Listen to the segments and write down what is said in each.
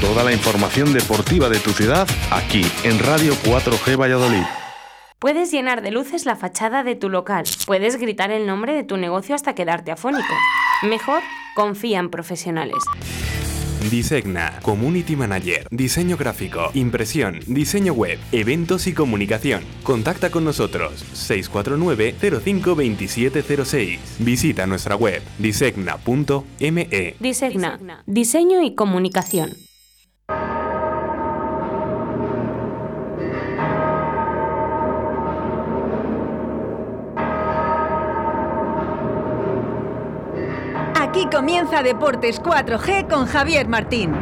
Toda la información deportiva de tu ciudad aquí en Radio 4G Valladolid. Puedes llenar de luces la fachada de tu local. Puedes gritar el nombre de tu negocio hasta quedarte afónico. Mejor, confía en profesionales. Disegna, Community Manager, Diseño Gráfico, Impresión, Diseño Web, Eventos y Comunicación. Contacta con nosotros 649-052706. Visita nuestra web disegna.me. Disegna, Diseño y Comunicación. Aquí comienza Deportes 4G con Javier Martín.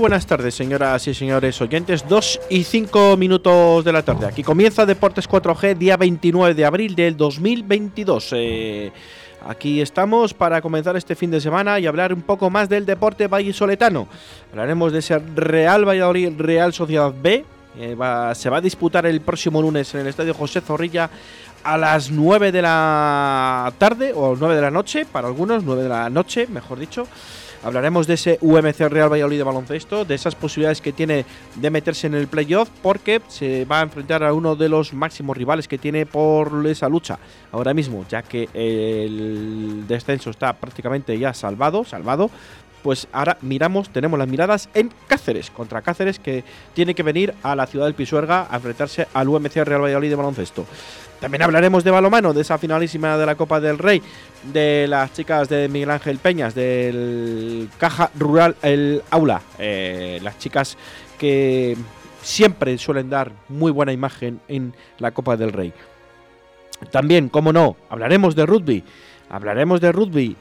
Buenas tardes, señoras y señores oyentes. 2 y 5 minutos de la tarde. Aquí comienza Deportes 4G, día 29 de abril del 2022. Eh, aquí estamos para comenzar este fin de semana y hablar un poco más del deporte vallisoletano. Hablaremos de ese Real Valladolid Real Sociedad B. Eh, va- se va a disputar el próximo lunes en el Estadio José Zorrilla a las 9 de la tarde o 9 de la noche, para algunos, 9 de la noche, mejor dicho. Hablaremos de ese UMC Real Valladolid de baloncesto, de esas posibilidades que tiene de meterse en el playoff, porque se va a enfrentar a uno de los máximos rivales que tiene por esa lucha ahora mismo, ya que el descenso está prácticamente ya salvado, salvado. Pues ahora miramos, tenemos las miradas en Cáceres, contra Cáceres, que tiene que venir a la ciudad del Pisuerga a enfrentarse al UMC Real Valladolid de baloncesto. También hablaremos de balomano, de esa finalísima de la Copa del Rey, de las chicas de Miguel Ángel Peñas, del Caja Rural El Aula, eh, las chicas que siempre suelen dar muy buena imagen en la Copa del Rey. También, como no, hablaremos de rugby, hablaremos de rugby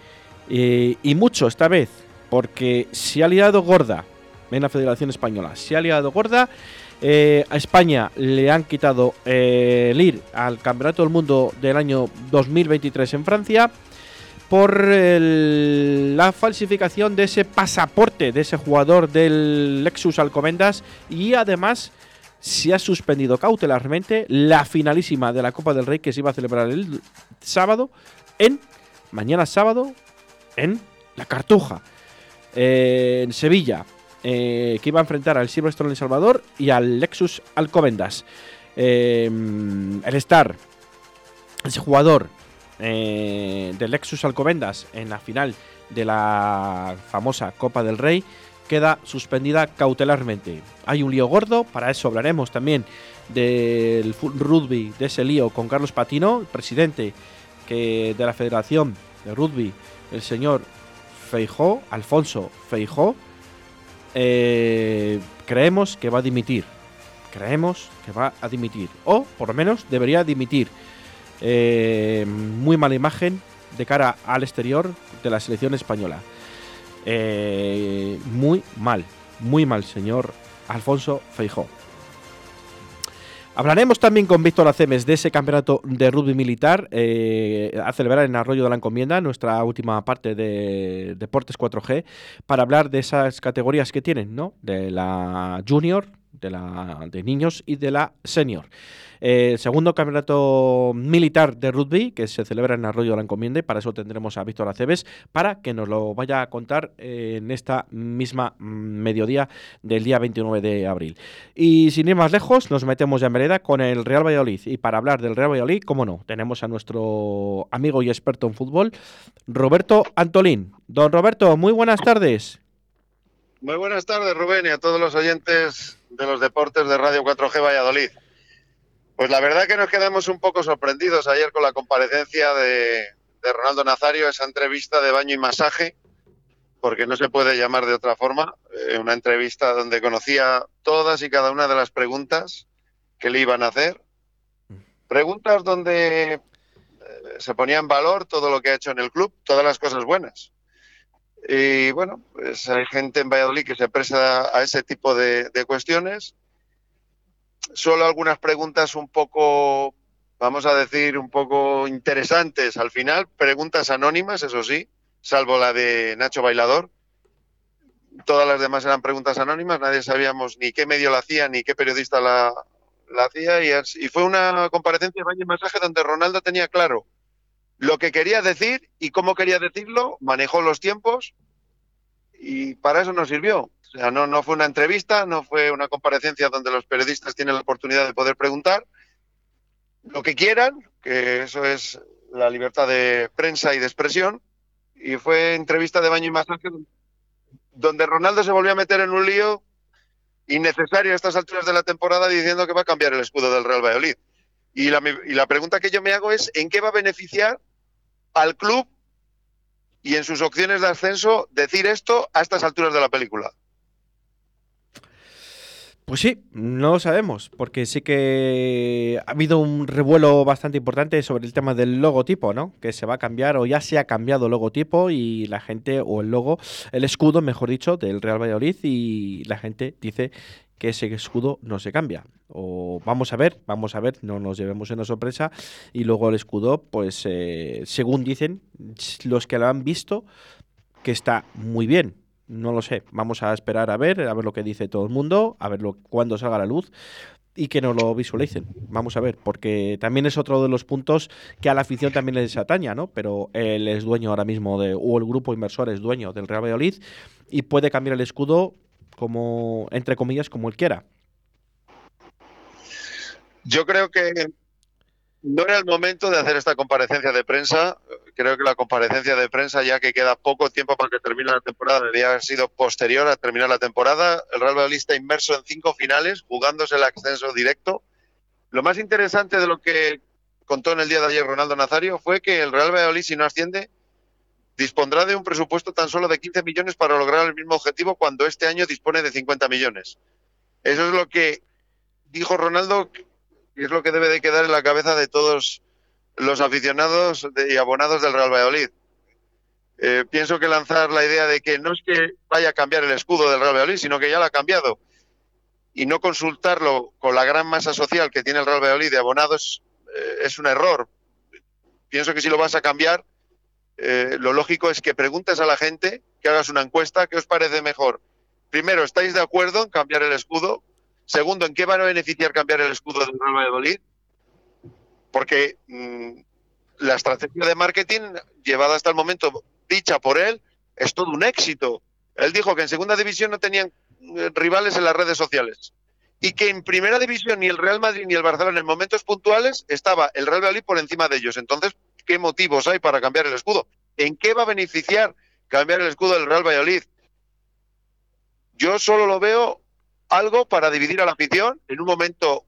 eh, y mucho esta vez, porque se ha liado gorda en la Federación Española, se ha liado gorda. Eh, a España le han quitado eh, el ir al Campeonato del Mundo del año 2023 en Francia por la falsificación de ese pasaporte de ese jugador del Lexus Alcobendas y además se ha suspendido cautelarmente la finalísima de la Copa del Rey que se iba a celebrar el sábado en mañana sábado en la Cartuja eh, en Sevilla eh, que iba a enfrentar al Silverstone El Salvador y al Lexus Alcobendas. Eh, el Star, ese jugador del Lexus Alcobendas en la final de la famosa Copa del Rey, queda suspendida cautelarmente. Hay un lío gordo, para eso hablaremos también del rugby, de ese lío con Carlos Patino, presidente que, de la Federación de Rugby, el señor Feijó, Alfonso Feijó, eh, creemos que va a dimitir. Creemos que va a dimitir. O por lo menos debería dimitir. Eh, muy mala imagen de cara al exterior de la selección española. Eh, muy mal, muy mal, señor Alfonso Feijó. Hablaremos también con Víctor Acemes de ese campeonato de rugby militar eh, a celebrar en Arroyo de la Encomienda, nuestra última parte de Deportes 4G, para hablar de esas categorías que tienen, ¿no? De la junior, de la de niños y de la senior. Eh, el segundo campeonato militar de rugby que se celebra en Arroyo de la Encomienda y para eso tendremos a Víctor Aceves para que nos lo vaya a contar en esta misma mm, mediodía del día 29 de abril. Y sin ir más lejos, nos metemos ya en vereda con el Real Valladolid. Y para hablar del Real Valladolid, como no, tenemos a nuestro amigo y experto en fútbol, Roberto Antolín. Don Roberto, muy buenas tardes. Muy buenas tardes, Rubén, y a todos los oyentes de los deportes de Radio 4G Valladolid. Pues la verdad que nos quedamos un poco sorprendidos ayer con la comparecencia de, de Ronaldo Nazario, esa entrevista de baño y masaje, porque no se puede llamar de otra forma, eh, una entrevista donde conocía todas y cada una de las preguntas que le iban a hacer. Preguntas donde eh, se ponía en valor todo lo que ha hecho en el club, todas las cosas buenas. Y bueno, pues hay gente en Valladolid que se presta a ese tipo de, cuestiones. Solo algunas preguntas un poco, vamos a decir, un poco interesantes al final, preguntas anónimas, eso sí, salvo la de Nacho Bailador. Todas las demás eran preguntas anónimas, nadie sabíamos ni qué medio la hacía ni qué periodista la, la hacía. Y, y fue una comparecencia de y masaje donde Ronaldo tenía claro lo que quería decir y cómo quería decirlo, manejó los tiempos y para eso nos sirvió. O sea, no, fue una entrevista, no fue una comparecencia donde los periodistas tienen la oportunidad de poder preguntar lo que quieran, que eso es la libertad de prensa y de expresión, y fue entrevista de baño y masaje donde Ronaldo se volvió a meter en un lío innecesario a estas alturas de la temporada diciendo que va a cambiar el escudo del Real Valladolid. Y la, y la pregunta que yo me hago es, ¿en qué va a beneficiar al club y en sus opciones de ascenso decir esto a estas alturas de la película? Pues sí, no lo sabemos, porque sí que ha habido un revuelo bastante importante sobre el tema del logotipo, ¿no? Que se va a cambiar o ya se ha cambiado el logotipo y la gente, o el logo, el escudo, mejor dicho, del Real Valladolid y la gente dice que ese escudo no se cambia. O vamos a ver, vamos a ver, no nos llevemos una sorpresa. Y luego el escudo, pues eh, según dicen los que lo han visto, que está muy bien. No lo sé. Vamos a esperar a ver, a ver lo que dice todo el mundo, a ver cuándo salga la luz y que nos lo visualicen. Vamos a ver, porque también es otro de los puntos que a la afición también les ataña, ¿no? Pero él es dueño ahora mismo de, o el grupo inversor es dueño del Real Valladolid y puede cambiar el escudo como, entre comillas, como él quiera. Yo creo que no era el momento de hacer esta comparecencia de prensa. Creo que la comparecencia de prensa, ya que queda poco tiempo para que termine la temporada, debería haber sido posterior a terminar la temporada. El Real Valladolid está inmerso en cinco finales, jugándose el ascenso directo. Lo más interesante de lo que contó en el día de ayer Ronaldo Nazario fue que el Real Valladolid, si no asciende, dispondrá de un presupuesto tan solo de 15 millones para lograr el mismo objetivo cuando este año dispone de 50 millones. Eso es lo que dijo Ronaldo y es lo que debe de quedar en la cabeza de todos los aficionados y abonados del Real Valladolid. Eh, pienso que lanzar la idea de que no es que vaya a cambiar el escudo del Real Valladolid, sino que ya lo ha cambiado. Y no consultarlo con la gran masa social que tiene el Real Valladolid de abonados eh, es un error. Pienso que si lo vas a cambiar, eh, lo lógico es que preguntes a la gente, que hagas una encuesta, ¿qué os parece mejor? Primero, ¿estáis de acuerdo en cambiar el escudo? Segundo, ¿en qué va a beneficiar cambiar el escudo del Real Valladolid? Porque mmm, la estrategia de marketing llevada hasta el momento, dicha por él, es todo un éxito. Él dijo que en segunda división no tenían eh, rivales en las redes sociales y que en primera división ni el Real Madrid ni el Barcelona en momentos puntuales estaba el Real Valladolid por encima de ellos. Entonces, ¿qué motivos hay para cambiar el escudo? ¿En qué va a beneficiar cambiar el escudo del Real Valladolid? Yo solo lo veo algo para dividir a la afición en un momento,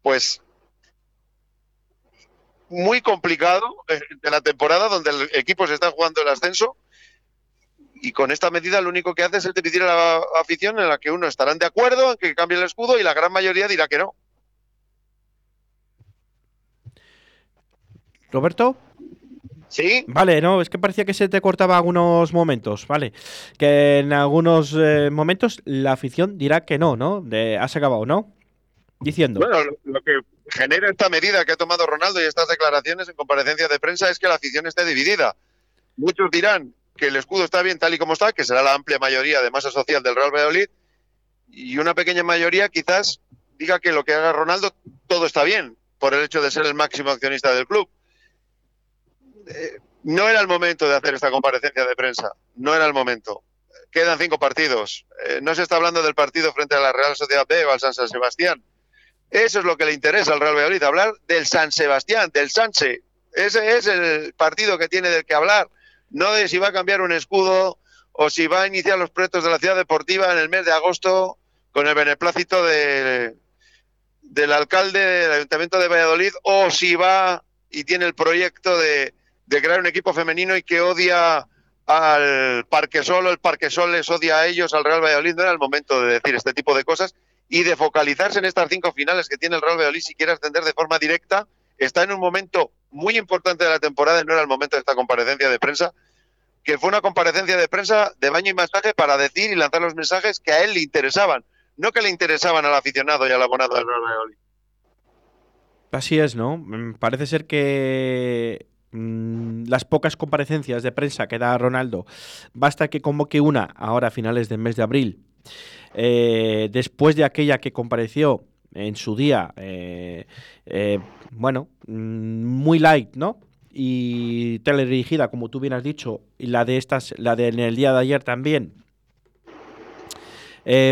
pues, muy complicado eh, de la temporada donde el equipo se está jugando el ascenso y con esta medida lo único que hace es dividir a la afición en la que uno estarán de acuerdo en que cambie el escudo y la gran mayoría dirá que no. Roberto. Sí. Vale, no, es que parecía que se te cortaba algunos momentos, vale. Que en algunos eh, momentos la afición dirá que no, ¿no? De, has acabado, ¿no? Diciendo. Bueno, lo, lo, que genera esta medida que ha tomado Ronaldo y estas declaraciones en comparecencia de prensa es que la afición esté dividida. Muchos dirán que el escudo está bien tal y como está, que será la amplia mayoría de masa social del Real Valladolid, y una pequeña mayoría quizás diga que lo que haga Ronaldo todo está bien, por el hecho de ser el máximo accionista del club. Eh, no era el momento de hacer esta comparecencia de prensa, no era el momento. Quedan cinco partidos. Eh, no se está hablando del partido frente a la Real Sociedad B o San, San Sebastián. Eso es lo que le interesa al Real Valladolid, hablar del San Sebastián, del Sanse. Ese es el partido que tiene del que hablar, no de si va a cambiar un escudo o si va a iniciar los proyectos de la ciudad deportiva en el mes de agosto con el beneplácito de, del alcalde del Ayuntamiento de Valladolid o si va y tiene el proyecto de, de crear un equipo femenino y que odia al Parque Sol, el Parque Sol les odia a ellos, al Real Valladolid. No era el momento de decir este tipo de cosas y de focalizarse en estas cinco finales que tiene el Real Valladolid si quiere ascender de forma directa. Está en un momento muy importante de la temporada y no era el momento de esta comparecencia de prensa, que fue una comparecencia de prensa de baño y masaje para decir y lanzar los mensajes que a él le interesaban, no que le interesaban al aficionado y al abonado del Real Valladolid. Así es, ¿no? Mm, Parece ser que mm, las pocas comparecencias de prensa que da Ronaldo, basta que convoque una ahora a finales del mes de abril, eh, después de aquella que compareció en su día, eh, eh, bueno, mm, muy light, ¿no? Y teledirigida, como tú bien has dicho, y la de estas, la de en el día de ayer también.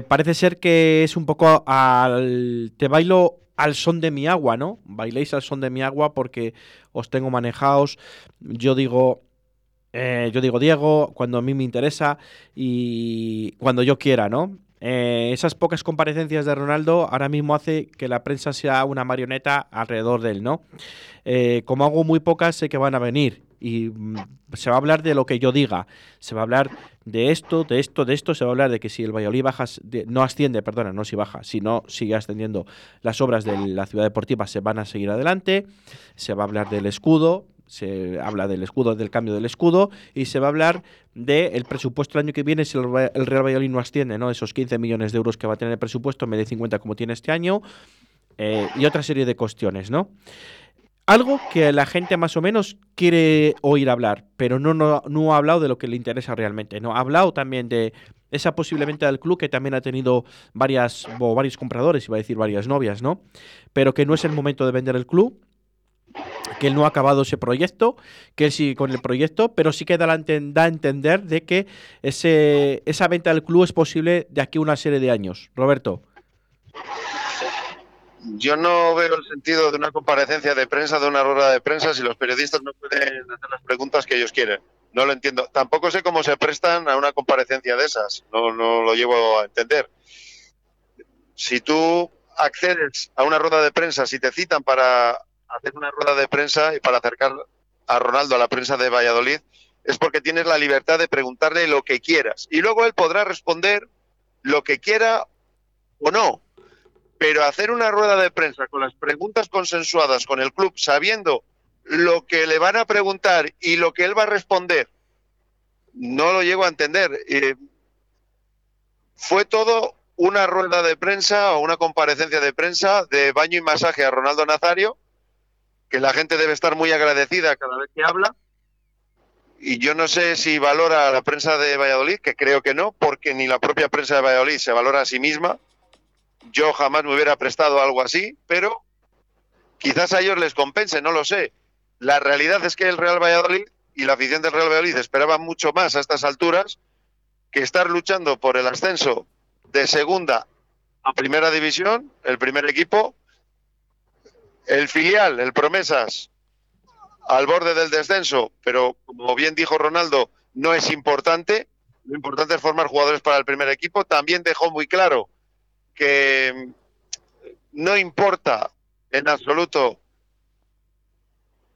Parece ser que es un poco al. Te bailo al son de mi agua, ¿no? Bailéis al son de mi agua porque os tengo manejados. Yo digo. eh, yo digo Diego, cuando a mí me interesa y cuando yo quiera, ¿no? Eh, esas pocas comparecencias de Ronaldo ahora mismo hace que la prensa sea una marioneta alrededor de él, ¿no? Eh, como hago muy pocas, sé que van a venir y mm, se va a hablar de lo que yo diga, se va a hablar de esto, de esto, de esto, se va a hablar de que si el Valladolid baja, de- no asciende, perdona, no si baja, si no sigue ascendiendo, las obras de la ciudad deportiva se van a seguir adelante, se va a hablar del escudo, se habla del escudo, del cambio del escudo, y se va a hablar del presupuesto el año que viene si el Real Valladolid no asciende, ¿no? Esos 15 millones de euros que va a tener el presupuesto en vez de 50 como tiene este año, eh, y otra serie de cuestiones, ¿no? Algo que la gente más o menos quiere oír hablar, pero no, no, no ha hablado de lo que le interesa realmente. No ha hablado también de esa posible venta del club que también ha tenido varias o varios compradores, iba a decir varias novias, ¿no? Pero que no es el momento de vender el club, que él no ha acabado ese proyecto, que él sigue con el proyecto, pero sí que da a entender de que ese, esa venta del club es posible de aquí a una serie de años. Roberto. Yo no veo el sentido de una comparecencia de prensa, de una rueda de prensa, si los periodistas no pueden hacer las preguntas que ellos quieren. No lo entiendo. Tampoco sé cómo se prestan a una comparecencia de esas. No, no lo llevo a entender. Si tú accedes a una rueda de prensa, si te citan para hacer una rueda de prensa y para acercar a Ronaldo a la prensa de Valladolid, es porque tienes la libertad de preguntarle lo que quieras. Y luego él podrá responder lo que quiera o no. Pero hacer una rueda de prensa con las preguntas consensuadas con el club, sabiendo lo que le van a preguntar y lo que él va a responder, no lo llego a entender. Eh, fue todo una rueda de prensa o una comparecencia de prensa de baño y masaje a Ronaldo Nazario, que la gente debe estar muy agradecida cada vez que habla. Y yo no sé si valora a la prensa de Valladolid, que creo que no, porque ni la propia prensa de Valladolid se valora a sí misma. Yo jamás me hubiera prestado algo así, pero quizás a ellos les compense, no lo sé. La realidad es que el Real Valladolid y la afición del Real Valladolid esperaban mucho más a estas alturas que estar luchando por el ascenso de segunda a primera división, el primer equipo, el filial, el Promesas, al borde del descenso, pero como bien dijo Ronaldo, no es importante. Lo importante es formar jugadores para el primer equipo. También dejó muy claro que no importa en absoluto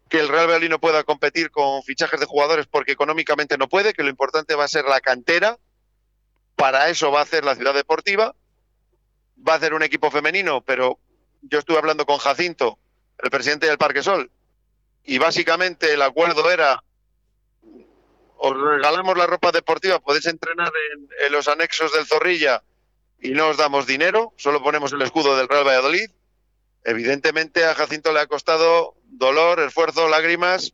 que el Real Valladolid no pueda competir con fichajes de jugadores porque económicamente no puede, que lo importante va a ser la cantera. Para eso va a hacer la ciudad deportiva. Va a hacer un equipo femenino, pero yo estuve hablando con Jacinto, el presidente del Parque Sol, y básicamente el acuerdo era os regalamos la ropa deportiva, podéis entrenar en, en los anexos del Zorrilla y no os damos dinero, solo ponemos el escudo del Real Valladolid. Evidentemente a Jacinto le ha costado dolor, esfuerzo, lágrimas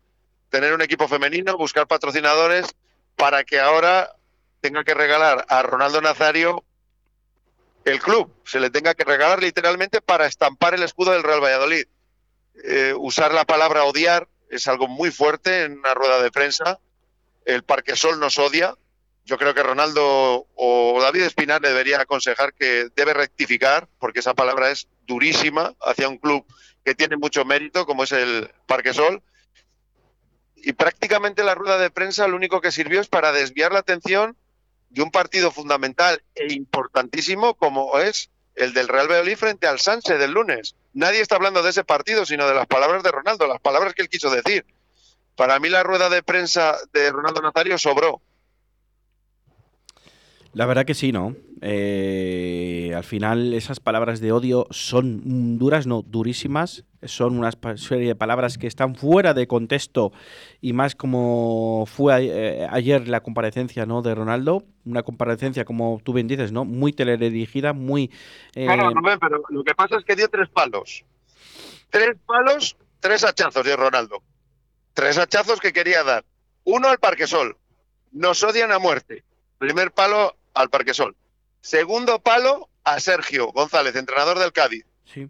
tener un equipo femenino, buscar patrocinadores para que ahora tenga que regalar a Ronaldo Nazario el club, se le tenga que regalar literalmente para estampar el escudo del Real Valladolid. Eh, usar la palabra odiar es algo muy fuerte en una rueda de prensa. El Parque Sol nos odia. Yo creo que Ronaldo o David Espinar le debería aconsejar que debe rectificar, porque esa palabra es durísima hacia un club que tiene mucho mérito, como es el Parque Sol. Y prácticamente la rueda de prensa lo único que sirvió es para desviar la atención de un partido fundamental e importantísimo como es el del Real Valladolid frente al Sanse del lunes. Nadie está hablando de ese partido, sino de las palabras de Ronaldo, las palabras que él quiso decir. Para mí la rueda de prensa de Ronaldo Nazario sobró. La verdad que sí, ¿no? Eh, al final esas palabras de odio son duras, no, durísimas. Son una serie de palabras que están fuera de contexto y más como fue eh, ayer la comparecencia ¿no? de Ronaldo. Una comparecencia, como tú bien dices, ¿no? Muy teledirigida, muy... Eh... pero lo que pasa es que dio tres palos. Tres palos, tres hachazos de Ronaldo. Tres hachazos que quería dar. Uno al Parquesol. Nos odian a muerte. Primer palo al Parquesol. Segundo palo a Sergio González, entrenador del Cádiz. Sí.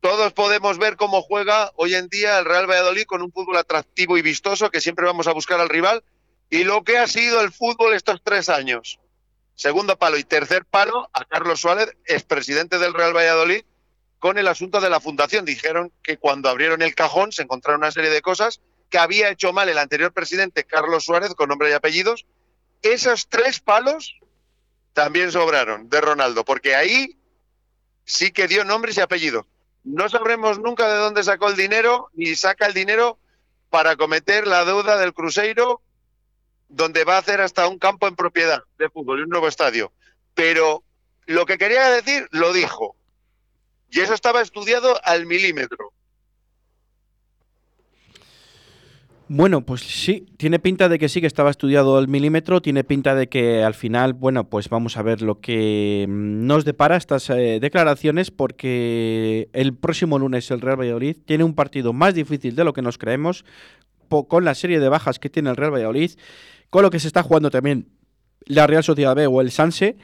Todos podemos ver cómo juega hoy en día el Real Valladolid con un fútbol atractivo y vistoso que siempre vamos a buscar al rival y lo que ha sido el fútbol estos tres años. Segundo palo y tercer palo a Carlos Suárez, expresidente del Real Valladolid, con el asunto de la fundación. Dijeron que cuando abrieron el cajón se encontraron una serie de cosas que había hecho mal el anterior presidente Carlos Suárez, con nombre y apellidos. Esos tres palos también sobraron de Ronaldo, porque ahí sí que dio nombres y apellidos. No sabremos nunca de dónde sacó el dinero, ni saca el dinero para cometer la deuda del Cruzeiro, donde va a hacer hasta un campo en propiedad de fútbol y un nuevo estadio. Pero lo que quería decir lo dijo. Y eso estaba estudiado al milímetro. Bueno, pues sí, tiene pinta de que sí que estaba estudiado el milímetro, tiene pinta de que al final, bueno, pues vamos a ver lo que mm, nos depara estas eh, declaraciones porque el próximo lunes el Real Valladolid tiene un partido más difícil de lo que nos creemos con la serie de bajas que tiene el Real Valladolid, con lo que se está jugando también la Real Sociedad B o el Sanse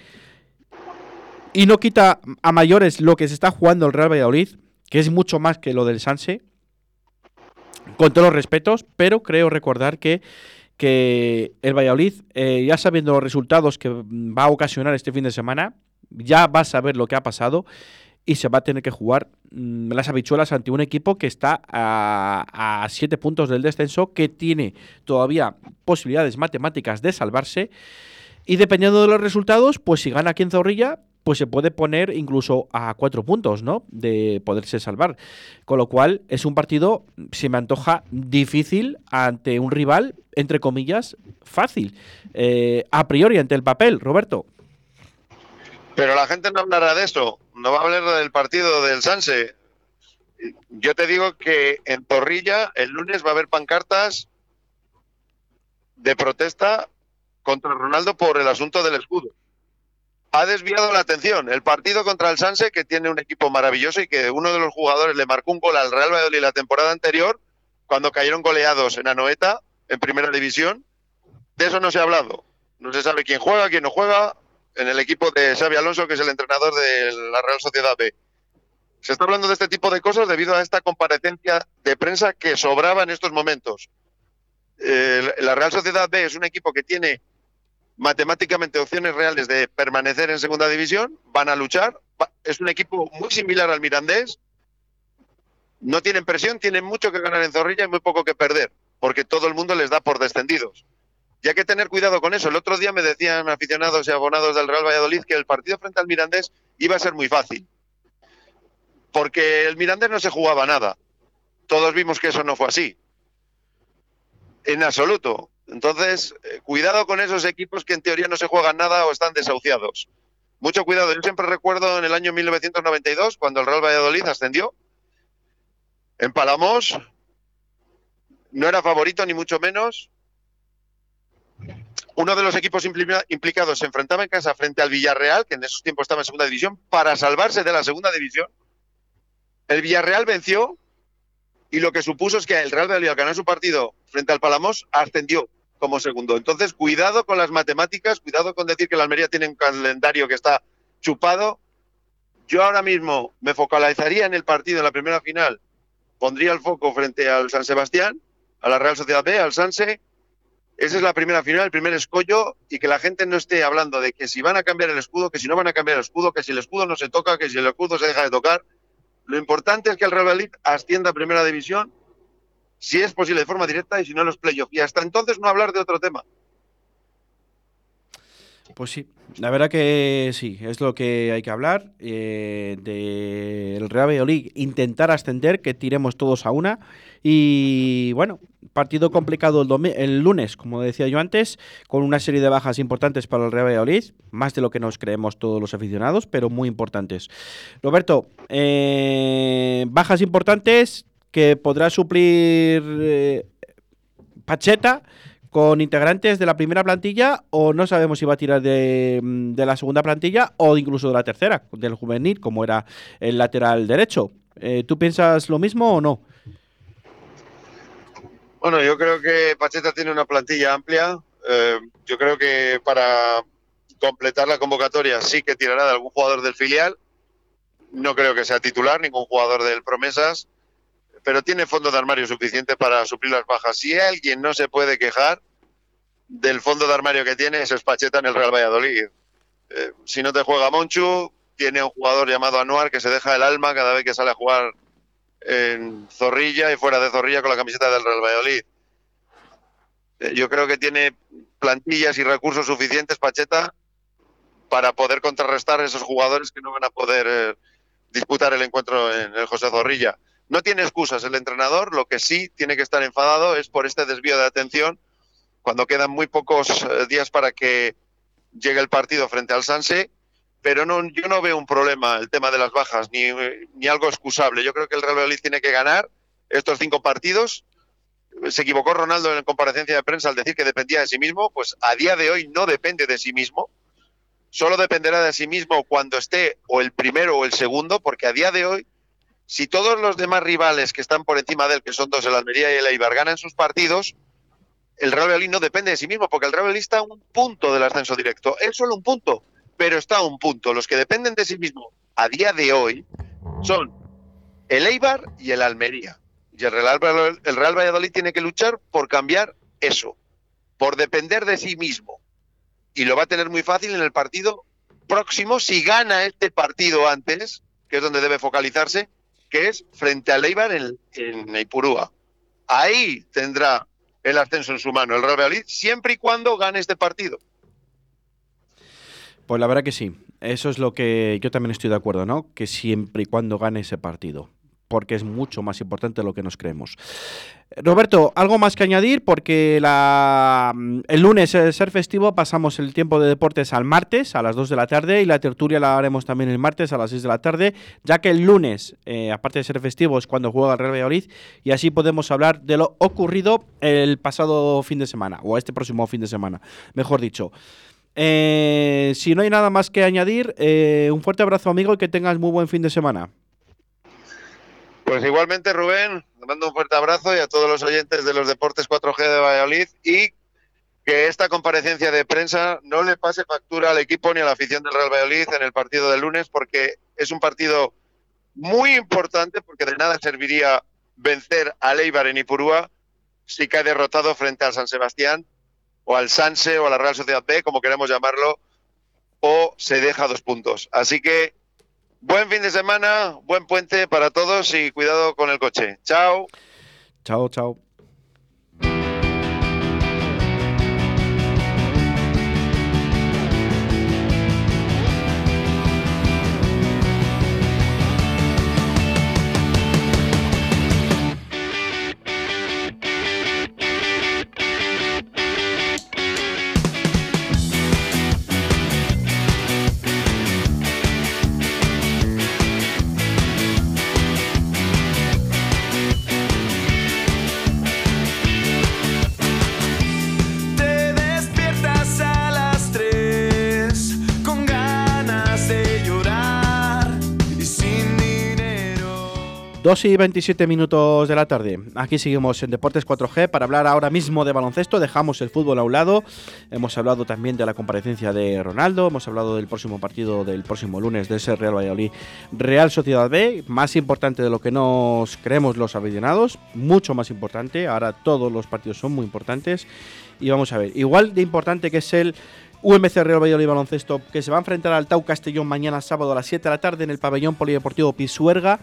y no quita a mayores lo que se está jugando el Real Valladolid, que es mucho más que lo del Sanse con todos los respetos, pero creo recordar que, que el Valladolid, eh, ya sabiendo los resultados que va a ocasionar este fin de semana, ya va a saber lo que ha pasado y se va a tener que jugar mm, las habichuelas ante un equipo que está a, a siete puntos del descenso, que tiene todavía posibilidades matemáticas de salvarse. Y dependiendo de los resultados, pues si gana aquí en Zorrilla, pues se puede poner incluso a cuatro puntos, ¿no? De poderse salvar. Con lo cual es un partido, se me antoja difícil ante un rival, entre comillas, fácil. Eh, a priori ante el papel, Roberto. Pero la gente no hablará de eso, no va a hablar del partido del Sanse. Yo te digo que en Torrilla el lunes va a haber pancartas de protesta contra Ronaldo por el asunto del escudo ha desviado la atención. El partido contra el Sanse, que tiene un equipo maravilloso y que uno de los jugadores le marcó un gol al Real Valladolid la temporada anterior, cuando cayeron goleados en Anoeta, en primera división. De eso no se ha hablado. No se sabe quién juega, quién no juega en el equipo de Xavi Alonso, que es el entrenador de la Real Sociedad B. Se está hablando de este tipo de cosas debido a esta comparecencia de prensa que sobraba en estos momentos. Eh, la Real Sociedad B es un equipo que tiene matemáticamente opciones reales de permanecer en segunda división, van a luchar. Es un equipo muy similar al Mirandés. No tienen presión, tienen mucho que ganar en Zorrilla y muy poco que perder, porque todo el mundo les da por descendidos. Y hay que tener cuidado con eso. El otro día me decían aficionados y abonados del Real Valladolid que el partido frente al Mirandés iba a ser muy fácil, porque el Mirandés no se jugaba nada. Todos vimos que eso no fue así. En absoluto. Entonces, eh, cuidado con esos equipos que en teoría no se juegan nada o están desahuciados. Mucho cuidado. Yo siempre recuerdo en el año 1992, cuando el Real Valladolid ascendió, en Palamos, no era favorito ni mucho menos. Uno de los equipos implicados se enfrentaba en casa frente al Villarreal, que en esos tiempos estaba en segunda división, para salvarse de la segunda división. El Villarreal venció y lo que supuso es que el Real Valladolid al ganar su partido frente al Palamos ascendió como segundo. Entonces, cuidado con las matemáticas, cuidado con decir que la Almería tiene un calendario que está chupado. Yo ahora mismo me focalizaría en el partido, en la primera final, pondría el foco frente al San Sebastián, a la Real Sociedad B, al Sanse. Esa es la primera final, el primer escollo, y que la gente no esté hablando de que si van a cambiar el escudo, que si no van a cambiar el escudo, que si el escudo no se toca, que si el escudo se deja de tocar. Lo importante es que el Real Valladolid ascienda a primera división si es posible de forma directa y si no los playoffs. Y hasta entonces no hablar de otro tema. Pues sí, la verdad que sí, es lo que hay que hablar eh, del Real Valladolid, intentar ascender, que tiremos todos a una y bueno, partido complicado el, lunes, como decía yo antes, con una serie de bajas importantes para el Real Valladolid, más de lo que nos creemos todos los aficionados, pero muy importantes. Roberto, eh, bajas importantes que podrá suplir eh, Pacheta con integrantes de la primera plantilla o no sabemos si va a tirar de, la segunda plantilla o incluso de la tercera, del juvenil, como era el lateral derecho. Eh, ¿Tú piensas lo mismo o no? Bueno, yo creo que Pacheta tiene una plantilla amplia. Eh, yo creo que para completar la convocatoria sí que tirará de algún jugador del filial. No creo que sea titular, ningún jugador del Promesas pero tiene fondo de armario suficiente para suplir las bajas. Si alguien no se puede quejar del fondo de armario que tiene, es Pacheta en el Real Valladolid. Eh, si no te juega Monchu, tiene un jugador llamado Anuar que se deja el alma cada vez que sale a jugar en Zorrilla y fuera de Zorrilla con la camiseta del Real Valladolid. Eh, yo creo que tiene plantillas y recursos suficientes, Pacheta, para poder contrarrestar a esos jugadores que no van a poder eh, disputar el encuentro en el José Zorrilla. No tiene excusas el entrenador, lo que sí tiene que estar enfadado es por este desvío de atención cuando quedan muy pocos eh, días para que llegue el partido frente al Sanse, pero no, yo no veo un problema el tema de las bajas, ni, ni algo excusable. Yo creo que el Real Madrid tiene que ganar estos cinco partidos. Se equivocó Ronaldo en comparecencia de prensa al decir que dependía de sí mismo, pues a día de hoy no depende de sí mismo. Solo dependerá de sí mismo cuando esté o el primero o el segundo, porque a día de hoy si todos los demás rivales que están por encima de él, que son dos, el Almería y el Eibar, ganan sus partidos, el Real Valladolid no depende de sí mismo, porque el Real Valladolid está a un punto del ascenso directo. Es solo un punto, pero está a un punto. Los que dependen de sí mismo a día de hoy son el Eibar y el Almería. Y el Real, el Real Valladolid tiene que luchar por cambiar eso, por depender de sí mismo. Y lo va a tener muy fácil en el partido próximo si gana este partido antes, que es donde debe focalizarse, que es frente al Eibar en, en. Ahí tendrá el ascenso en su mano el Real Valladolid, siempre y cuando gane este partido. Pues la verdad que sí, eso es lo que yo también estoy de acuerdo, ¿no? Que siempre y cuando gane ese partido porque es mucho más importante de lo que nos creemos. Roberto, algo más que añadir, porque mm, el lunes, el ser festivo, pasamos el tiempo de deportes al martes a las 2 de la tarde y la tertulia la haremos también el martes a las 6 de la tarde, ya que el lunes, eh, aparte de ser festivo, es cuando juega el Real Valladolid y así podemos hablar de lo ocurrido el pasado fin de semana, o este próximo fin de semana, mejor dicho. Eh, si no hay nada más que añadir, eh, un fuerte abrazo amigo y que tengas muy buen fin de semana. Pues igualmente, Rubén, te mando un fuerte abrazo y a todos los oyentes de los Deportes 4G de Valladolid y que esta comparecencia de prensa no le pase factura al equipo ni a la afición del Real Valladolid en el partido del lunes porque es un partido muy importante porque de nada serviría vencer a Eibar en Ipurúa si cae derrotado frente al San Sebastián o al Sanse o a la Real Sociedad B, como queremos llamarlo, o se deja dos puntos. Así que Buen fin de semana, buen puente para todos y cuidado con el coche. Chao. Chao, chao. 2 y 27 minutos de la tarde. Aquí seguimos en Deportes 4G para hablar ahora mismo de baloncesto. Dejamos el fútbol a un lado. Hemos hablado también de la comparecencia de Ronaldo. Hemos hablado del próximo partido del próximo lunes de ese Real Valladolid Real Sociedad B. Más importante de lo que nos creemos los aficionados. Mucho más importante. Ahora todos los partidos son muy importantes. Y vamos a ver. Igual de importante que es el UMC Real Valladolid Baloncesto que se va a enfrentar al Tau Castellón mañana sábado a las 7 de la tarde en el pabellón polideportivo Pisuerga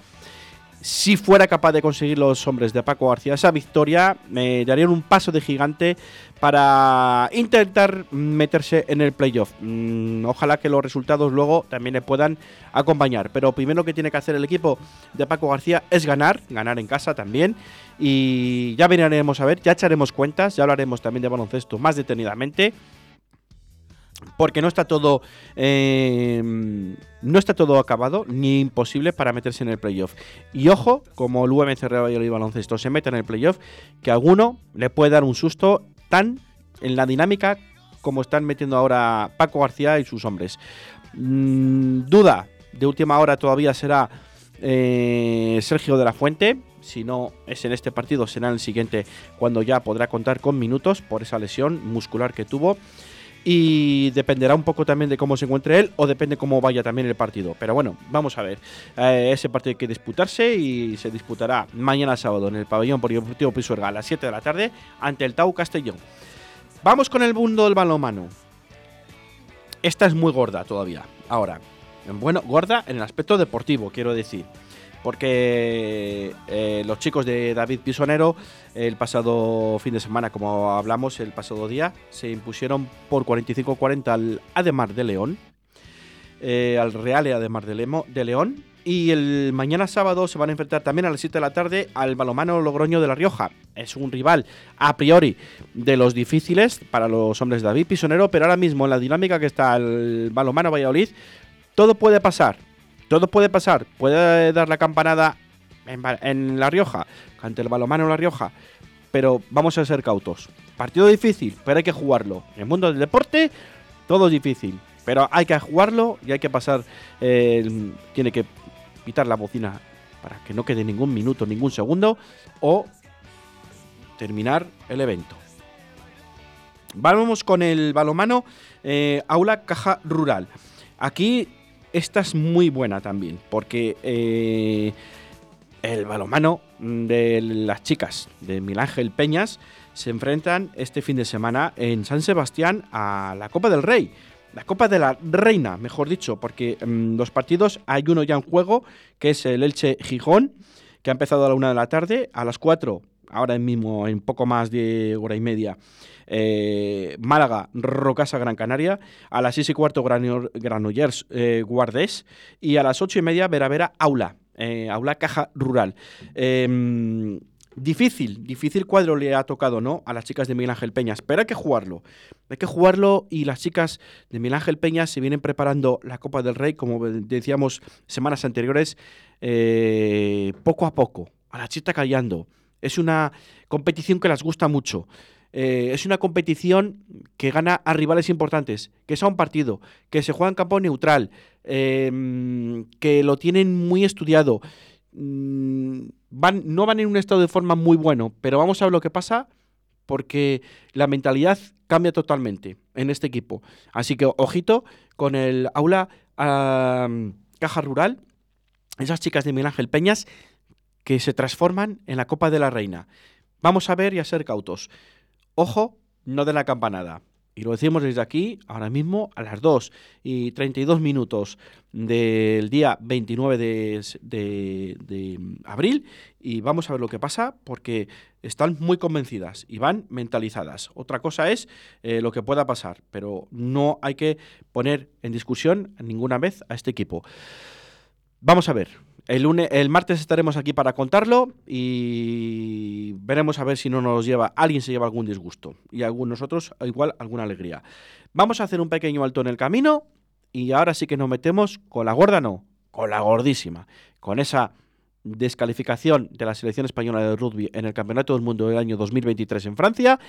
si fuera capaz de conseguir los hombres de Paco García esa victoria, me darían un paso de gigante para intentar meterse en el playoff. Mm, ojalá que los resultados luego también le puedan acompañar. Pero primero que tiene que hacer el equipo de Paco García es ganar, ganar en casa también. Y ya veremos a ver, ya echaremos cuentas, ya hablaremos también de baloncesto más detenidamente porque no está todo eh, no está todo acabado ni imposible para meterse en el playoff. Y ojo, como el UMC Real Valladolid Baloncesto se mete en el playoff, que a alguno le puede dar un susto tan en la dinámica como están metiendo ahora Paco García y sus hombres. Mm, duda de última hora todavía será eh, Sergio de la Fuente. Si no es en este partido, será en el siguiente, cuando ya podrá contar con minutos por esa lesión muscular que tuvo y dependerá un poco también de cómo se encuentre él o depende cómo vaya también el partido. Pero bueno, vamos a ver. Eh, ese partido hay que disputarse y se disputará mañana sábado en el pabellón polideportivo Pisuerga a las 7 de la tarde ante el Tau Castellón. Vamos con el mundo del balonmano. Esta es muy gorda todavía. Ahora, bueno, gorda en el aspecto deportivo, quiero decir porque eh, los chicos de David Pisonero el pasado fin de semana, como hablamos el pasado día, se impusieron por 45-40 al Ademar de León, eh, al Real Ademar de, León, y el mañana sábado se van a enfrentar también a las 7 de la tarde al balomano Logroño de La Rioja. Es un rival a priori de los difíciles para los hombres de David Pisonero, pero ahora mismo en la dinámica que está el balomano Valladolid, todo puede pasar todo puede pasar. Puede dar la campanada en, La Rioja, ante el balomano La Rioja. Pero vamos a ser cautos. Partido difícil, pero hay que jugarlo. En el mundo del deporte, todo es difícil. Pero hay que jugarlo y hay que pasar. Eh, tiene que pitar la bocina para que no quede ningún minuto, ningún segundo. O terminar el evento. Vamos con el balomano eh, Aula Caja Rural. Aquí esta es muy buena también, porque eh, el balomano de las chicas de Milángel Peñas se enfrentan este fin de semana en San Sebastián a la Copa del Rey. La Copa de la Reina, mejor dicho, porque mm, los partidos hay uno ya en juego, que es el Elche Gijón, que ha empezado a la una de la tarde, a las cuatro, ahora mismo en poco más de hora y media, eh, Málaga, Rocasa, Gran Canaria, a las 6 y cuarto Granollers, eh, Guardés y a las 8 y media Vera Vera, Aula, eh, Aula Caja Rural. Em, difícil, difícil cuadro le ha tocado, ¿no? A las chicas de Miguel Ángel Peñas, pero hay que jugarlo. Hay que jugarlo y las chicas de Miguel Ángel Peñas se vienen preparando la Copa del Rey, como decíamos semanas anteriores, poco a poco. A la chita callando. Es una competición que las gusta mucho. Eh, es una competición que gana a rivales importantes, que es a un partido, que se juega en campo neutral, em, que lo tienen muy estudiado. Mm, van, no van en un estado de forma muy bueno, pero vamos a ver lo que pasa porque la mentalidad cambia totalmente en este equipo. Así que ojito con el aula Caja Rural, esas chicas de Miguel Ángel Peñas que se transforman en la Copa de la Reina. Vamos a ver y a ser cautos. Ojo, no de la campanada. Y lo decimos desde aquí, ahora mismo, a las 2 y 32 minutos del día 29 de, abril. Y vamos a ver lo que pasa, porque están muy convencidas y van mentalizadas. Otra cosa es eh, lo que pueda pasar, pero no hay que poner en discusión ninguna vez a este equipo. Vamos a ver, el, lunes, el martes estaremos aquí para contarlo y veremos a ver si no nos lleva, alguien se lleva algún disgusto y algunos nosotros igual alguna alegría. Vamos a hacer un pequeño alto en el camino y ahora sí que nos metemos con la gorda, no, con la gordísima, con esa descalificación de la selección española de rugby en el Campeonato del Mundo del año 2023 en Francia,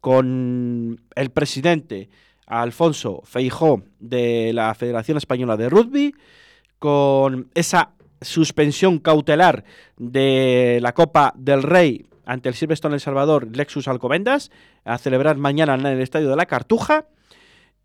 con el presidente Alfonso Feijó de la Federación Española de Rugby, con esa suspensión cautelar de la Copa del Rey ante el Silverstone El Salvador Lexus Alcobendas, a celebrar mañana en el Estadio de la Cartuja.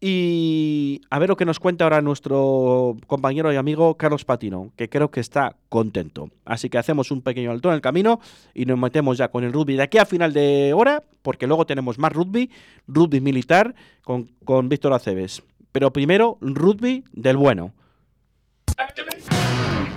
Y a ver lo que nos cuenta ahora nuestro compañero y amigo Carlos Patino, que creo que está contento. Así que hacemos un pequeño alto en el camino y nos metemos ya con el rugby de aquí a final de hora, porque luego tenemos más rugby, rugby militar con, con Víctor Aceves. Pero primero, rugby del bueno.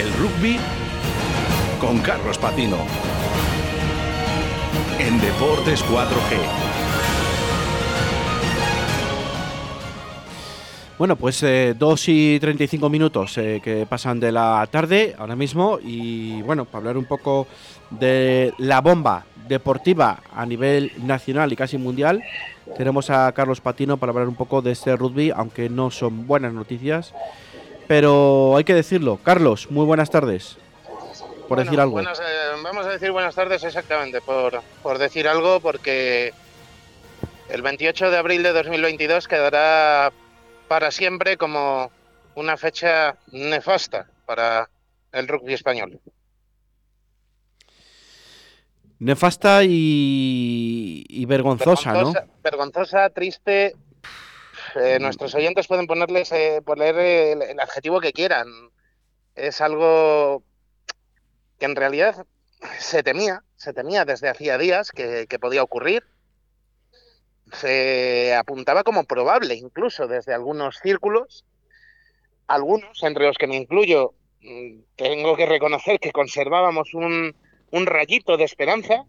El rugby con Carlos Patino. En Deportes 4G. Bueno, pues eh, 2 y 35 minutos eh, que pasan de la tarde ahora mismo y bueno, para hablar un poco de la bomba deportiva a nivel nacional y casi mundial, tenemos a Carlos Patino para hablar un poco de este rugby, aunque no son buenas noticias, pero hay que decirlo. Carlos, muy buenas tardes. Por Bueno, decir algo. buenas, eh, vamos a decir buenas tardes exactamente, por, por decir algo, porque el 28 de abril de 2022 quedará para siempre como una fecha nefasta para el rugby español. Nefasta y, y vergonzosa, ¿no? Vergonzosa, triste. Eh, nuestros oyentes pueden ponerles eh, poner el, el adjetivo que quieran. Es algo que en realidad se temía, se temía desde hacía días que, que podía ocurrir. Se apuntaba como probable, incluso desde algunos círculos. Algunos, entre los que me incluyo, mm, tengo que reconocer que conservábamos un, un rayito de esperanza,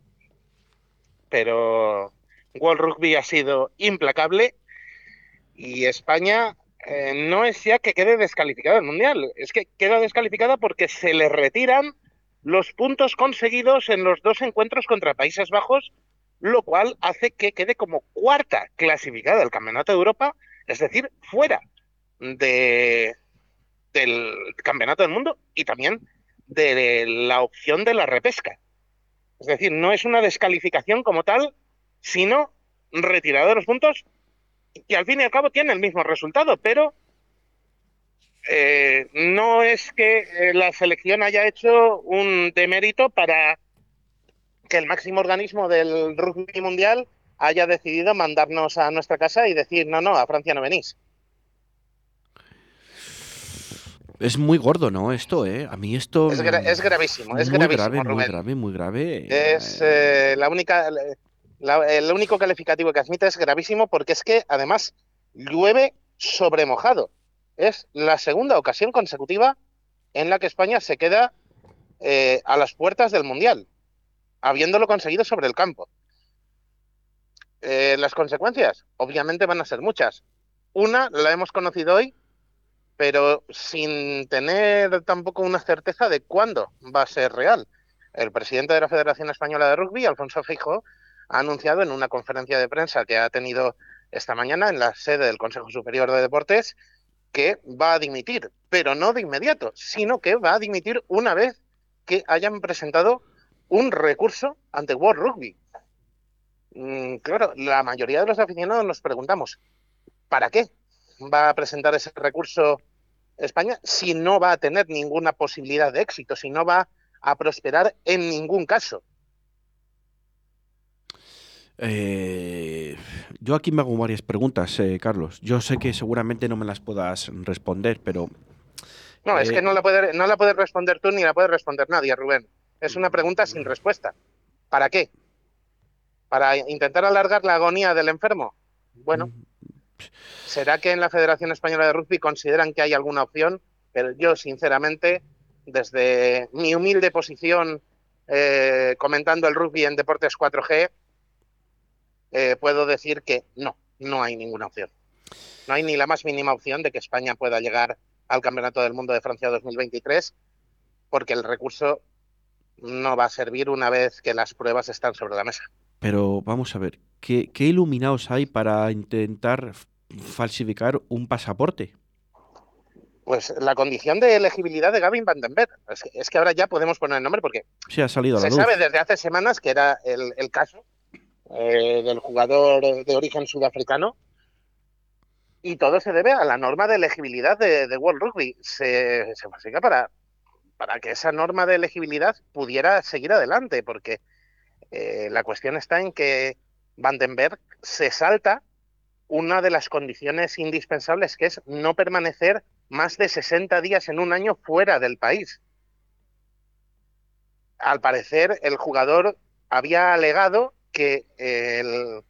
pero World Rugby ha sido implacable y España eh, no es ya que quede descalificada del Mundial, es que queda descalificada porque se le retiran los puntos conseguidos en los dos encuentros contra Países Bajos, lo cual hace que quede como cuarta clasificada del Campeonato de Europa, es decir, fuera de, del Campeonato del Mundo y también de la opción de la repesca. Es decir, no es una descalificación como tal, sino retirada de los puntos y al fin y al cabo tiene el mismo resultado, pero eh, no es que eh, la selección haya hecho un demérito para que el máximo organismo del rugby mundial haya decidido mandarnos a nuestra casa y decir, no, no, a Francia no venís. Es muy gordo, ¿no? Esto, ¿eh? A mí esto... Es, gra- es gravísimo, es muy gravísimo, grave, muy grave, muy grave. Es eh, la única, la- el único calificativo que admite es gravísimo porque es que además llueve sobre mojado. Es la segunda ocasión consecutiva en la que España se queda eh, a las puertas del Mundial, habiéndolo conseguido sobre el campo. Eh, las consecuencias, obviamente, van a ser muchas. Una la hemos conocido hoy, pero sin tener tampoco una certeza de cuándo va a ser real. El presidente de la Federación Española de Rugby, Alfonso Fijo, ha anunciado en una conferencia de prensa que ha tenido esta mañana en la sede del Consejo Superior de Deportes que va a dimitir, pero no de inmediato, sino que va a dimitir una vez que hayan presentado un recurso ante World Rugby. Mm, claro, la mayoría de los aficionados nos preguntamos, ¿para qué va a presentar ese recurso España si no va a tener ninguna posibilidad de éxito, si no va a prosperar en ningún caso? Eh, yo aquí me hago varias preguntas, eh, Carlos. Yo sé que seguramente no me las puedas responder, pero No, es Eh, que no la, puede, no la puedes responder tú ni la puede responder nadie, Rubén. Es una pregunta sin respuesta. ¿Para qué? para intentar alargar la agonía del enfermo. Bueno, ¿será que en la Federación Española de Rugby consideran que hay alguna opción? Pero yo, sinceramente, desde mi humilde posición eh, comentando el rugby en Deportes 4G, eh, puedo decir que no, no hay ninguna opción. No hay ni la más mínima opción de que España pueda llegar al Campeonato del Mundo de Francia 2023, porque el recurso no va a servir una vez que las pruebas están sobre la mesa. Pero vamos a ver, ¿qué, qué iluminados hay para intentar falsificar un pasaporte? Pues la condición de elegibilidad de Gavin Vandenberg. Es que, es que ahora ya podemos poner el nombre porque Se ha salido a la se luz. sabe desde hace semanas que era el, el caso eh, del jugador de origen sudafricano y todo se debe a la norma de elegibilidad de, World Rugby. Se, se falsifica para, para que esa norma de elegibilidad pudiera seguir adelante, porque eh, la cuestión está en que Vandenberg se salta una de las condiciones indispensables, que es no permanecer más de 60 días en un año fuera del país. Al parecer, el jugador había alegado que el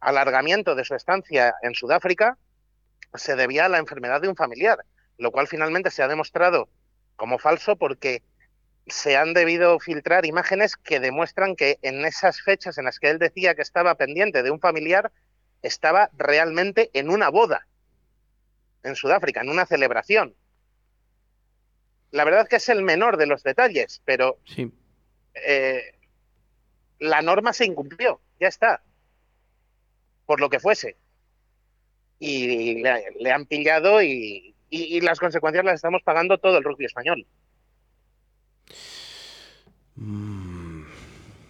alargamiento de su estancia en Sudáfrica se debía a la enfermedad de un familiar, lo cual finalmente se ha demostrado como falso porque se han debido filtrar imágenes que demuestran que en esas fechas en las que él decía que estaba pendiente de un familiar, estaba realmente en una boda en Sudáfrica, en una celebración. La verdad que es el menor de los detalles, pero Sí. eh, la norma se incumplió, ya está, por lo que fuese. Y le, le han pillado y, y- y las consecuencias las estamos pagando todo el rugby español. Mm,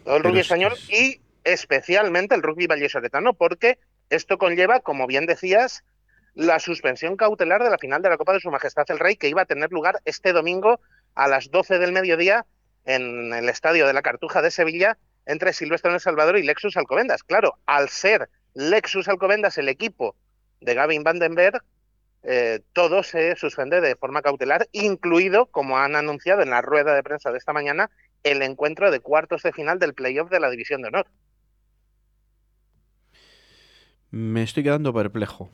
Todo el rugby español es- y especialmente el rugby vallesoletano, porque esto conlleva, como bien decías, la suspensión cautelar de la final de la Copa de Su Majestad el Rey, que iba a tener lugar este domingo a las 12 del mediodía en el estadio de la Cartuja de Sevilla entre Silvestre en El Salvador y Lexus Alcobendas. Claro, al ser Lexus Alcobendas el equipo de Gavin Vandenberg, eh, todo se suspende de forma cautelar, incluido, como han anunciado en la rueda de prensa de esta mañana, el encuentro de cuartos de final del playoff de la División de Honor. me estoy quedando perplejo.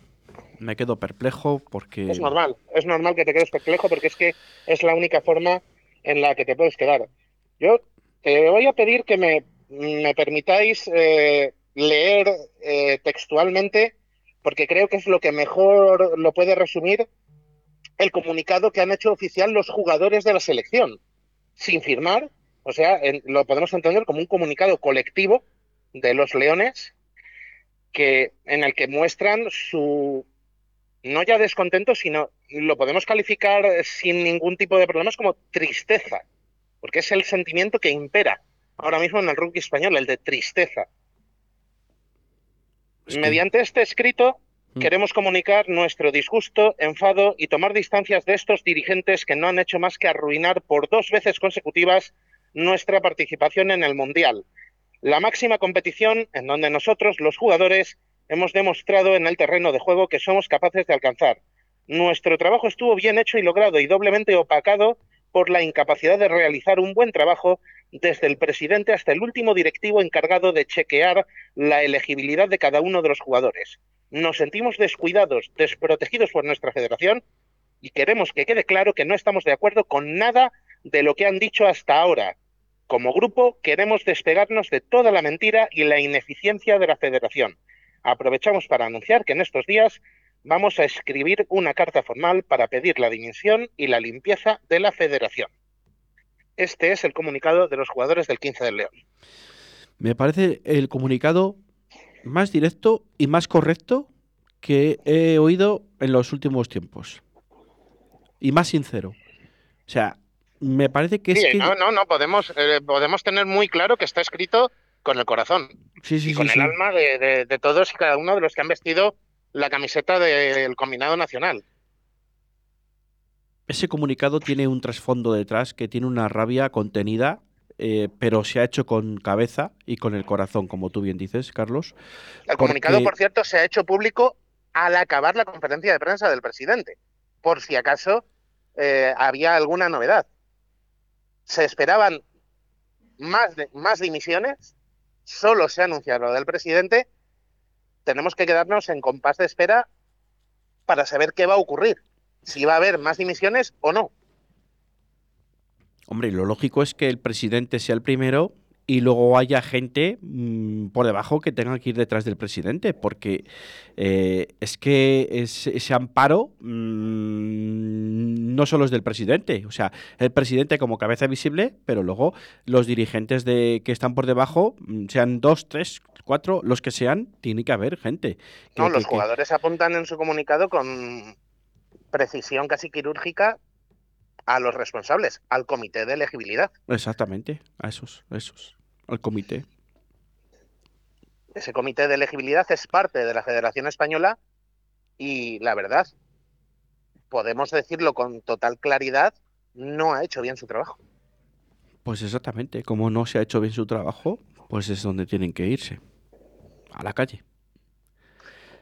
Me quedo perplejo porque... Es normal, es normal que te quedes perplejo porque es que es la única forma en la que te puedes quedar. Yo te voy a pedir que me, me permitáis eh, leer eh, textualmente, porque creo que es lo que mejor lo puede resumir el comunicado que han hecho oficial los jugadores de la selección, sin firmar, o sea, lo podemos entender como un comunicado colectivo de los Leones, que, en el que muestran su no ya descontento, sino lo podemos calificar sin ningún tipo de problemas como tristeza, porque es el sentimiento que impera ahora mismo en el rugby español, el de tristeza. Mediante este escrito Mm. queremos comunicar nuestro disgusto, enfado y tomar distancias de estos dirigentes que no han hecho más que arruinar por dos veces consecutivas nuestra participación en el Mundial, la máxima competición en donde nosotros, los jugadores, hemos demostrado en el terreno de juego que somos capaces de alcanzar. Nuestro trabajo estuvo bien hecho y logrado y doblemente opacado por la incapacidad de realizar un buen trabajo desde el presidente hasta el último directivo encargado de chequear la elegibilidad de cada uno de los jugadores. Nos sentimos descuidados, desprotegidos por nuestra federación y queremos que quede claro que no estamos de acuerdo con nada de lo que han dicho hasta ahora. Como grupo queremos despegarnos de toda la mentira y la ineficiencia de la federación. Aprovechamos para anunciar que en estos días vamos a escribir una carta formal para pedir la dimisión y la limpieza de la federación. Este es el comunicado de los jugadores del 15 del León. Me parece el comunicado más directo y más correcto que he oído en los últimos tiempos. Y más sincero. O sea, me parece que es Sí, que... no, no, no, podemos, eh, podemos tener muy claro que está escrito con el corazón Sí, sí, y sí, con el alma de, de- de todos y cada uno de los que han vestido la camiseta del combinado nacional. Ese comunicado tiene un trasfondo detrás que tiene una rabia contenida, eh, pero se ha hecho con cabeza y con el corazón, como tú bien dices, Carlos. El comunicado, por cierto, se ha hecho público al acabar la conferencia de prensa del presidente, por si acaso eh, había alguna novedad. Se esperaban más, de, más dimisiones, solo se ha anunciado lo del presidente, tenemos que quedarnos en compás de espera para saber qué va a ocurrir, si va a haber más dimisiones o no. Hombre, lo lógico es que el presidente sea el primero y luego haya gente mm, por debajo que tenga que ir detrás del presidente, porque eh, es que ese amparo mm, no solo es del presidente, o sea, el presidente como cabeza visible, pero luego los dirigentes de que están por debajo, mm, sean dos, tres, cuatro, los que sean, tiene que haber gente. no, los jugadores apuntan en su comunicado con precisión casi quirúrgica a los responsables, al comité de elegibilidad. Exactamente, a esos, a esos, al comité. Ese comité de elegibilidad es parte de la Federación Española y la verdad, podemos decirlo con total claridad, no ha hecho bien su trabajo. Pues exactamente, como no se ha hecho bien su trabajo, pues es donde tienen que irse, a la calle.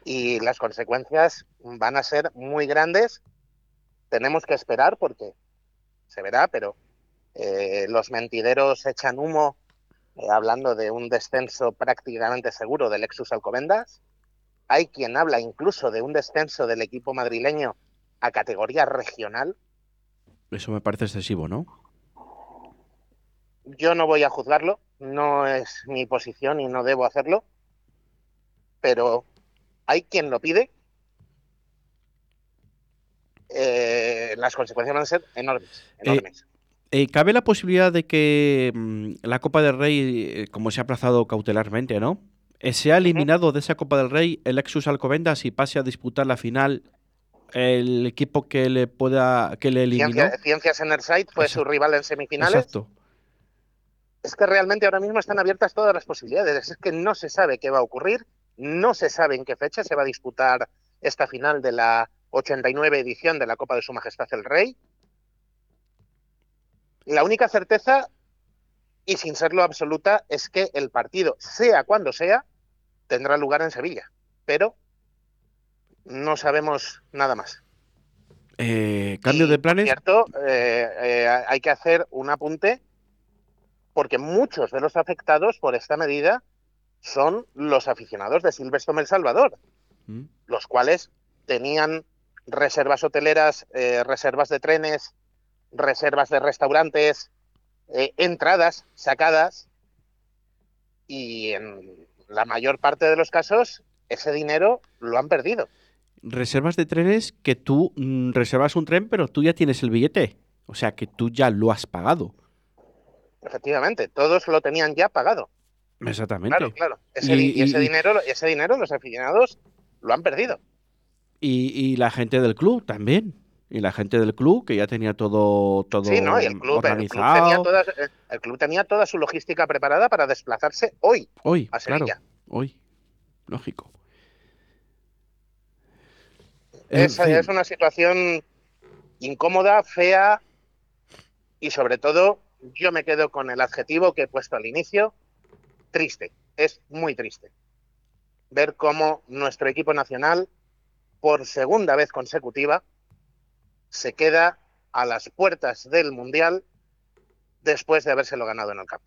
Y las consecuencias van a ser muy grandes. Tenemos que esperar porque se verá, pero eh, los mentideros echan humo eh, hablando de un descenso prácticamente seguro del Lexus Alcobendas. Hay quien habla incluso de un descenso del equipo madrileño a categoría regional. Eso me parece excesivo, ¿no? Yo no voy a juzgarlo, no es mi posición y no debo hacerlo, pero hay quien lo pide eh, las consecuencias van a ser enormes. Eh, eh, ¿Cabe la posibilidad de que mm, la Copa del Rey, como se ha aplazado cautelarmente, ¿no? ¿Se ha eliminado de esa Copa del Rey el Lexus Alcobendas y pase a disputar la final el equipo que le pueda que le eliminó? Ciencias Enerside fue su rival en semifinales. Exacto. Es que realmente ahora mismo están abiertas todas las posibilidades. Es que no se sabe qué va a ocurrir, no se sabe en qué fecha se va a disputar esta final de la 89 edición de la Copa de Su Majestad el Rey. La única certeza, y sin serlo absoluta, es que el partido, sea cuando sea, tendrá lugar en Sevilla. Pero no sabemos nada más. Eh, ¿Cambio de planes? Cierto, eh, eh, hay que hacer un apunte porque muchos de los afectados por esta medida son los aficionados de Silvestre El Salvador, mm. los cuales tenían reservas hoteleras, eh, reservas de trenes, reservas de restaurantes, eh, entradas sacadas y en la mayor parte de los casos ese dinero lo han perdido. Reservas de trenes que tú mm, reservas un tren pero tú ya tienes el billete, o sea que tú ya lo has pagado. Efectivamente, todos lo tenían ya pagado. Exactamente. Claro, claro. Ese, y, ese dinero, ese dinero los aficionados lo han perdido. Y, la gente del club también. Y la gente del club, que ya tenía todo, todo sí, no, el club, organizado. El club, tenía toda, el club tenía toda su logística preparada para desplazarse hoy. Hoy, a claro. Hoy. Lógico. Es, es una situación incómoda, fea y sobre todo yo me quedo con el adjetivo que he puesto al inicio, triste. Es muy triste ver cómo nuestro equipo nacional por segunda vez consecutiva, se queda a las puertas del Mundial después de habérselo ganado en el campo.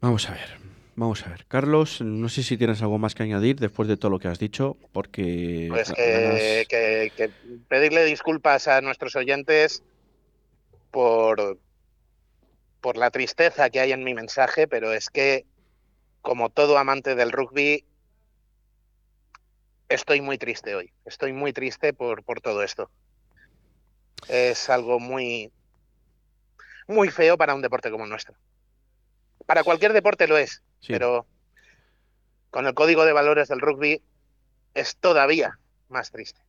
Vamos a ver, vamos a ver. Carlos, no sé si tienes algo más que añadir después de todo lo que has dicho, porque... Pues que, pedirle disculpas a nuestros oyentes por, por la tristeza que hay en mi mensaje, pero es que, como todo amante del rugby, estoy muy triste hoy. Estoy muy triste por, por todo esto. Es algo muy, muy feo para un deporte como el nuestro. Para cualquier deporte lo es, pero con el código de valores del rugby es todavía más triste.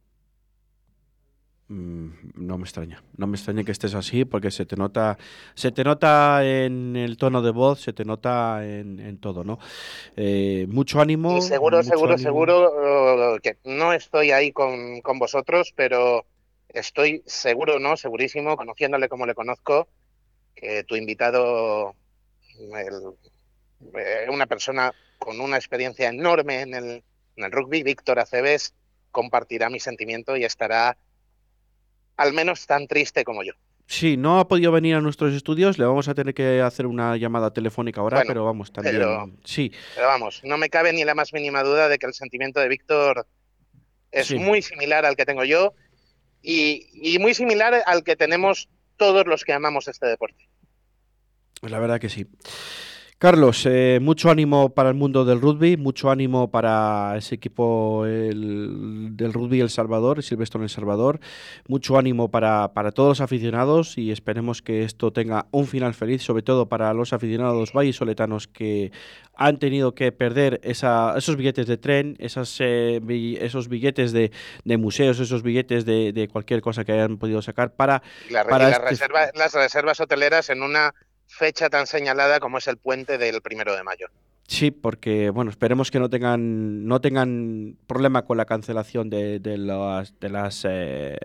Mm, no me extraña, no me extraña que estés así porque se te nota, se te nota en el tono de voz, se te nota en, todo, ¿no? Eh, mucho ánimo. seguro, seguro, seguro que no estoy ahí con, vosotros, pero estoy seguro, no, segurísimo, conociéndole como le conozco, que tu invitado, eh, una persona con una experiencia enorme en el, en el rugby, Víctor Aceves, compartirá mi sentimiento y estará al menos tan triste como yo. Sí, no ha podido venir a nuestros estudios, le vamos a tener que hacer una llamada telefónica ahora, Bueno, pero vamos, también. pero- Sí, Pero vamos, no me cabe ni la más mínima duda de que el sentimiento de Víctor es Sí. muy similar al que tengo yo y, y muy similar al que tenemos todos los que amamos este deporte. la verdad que sí. Carlos, eh, mucho ánimo para el mundo del rugby, mucho ánimo para ese equipo el- del rugby El Salvador, Silvestre El Salvador, mucho ánimo para, para todos los aficionados y esperemos que esto tenga un final feliz, sobre todo para los aficionados vallisoletanos que han tenido que perder esa- esos billetes de tren, esas, eh, esos billetes de, de museos, esos billetes de, de cualquier cosa que hayan podido sacar para la- las, este- las reservas hoteleras en una fecha tan señalada como es el puente del primero de mayo. Sí, porque bueno, esperemos que no tengan no tengan problema con la cancelación de, de las de las eh,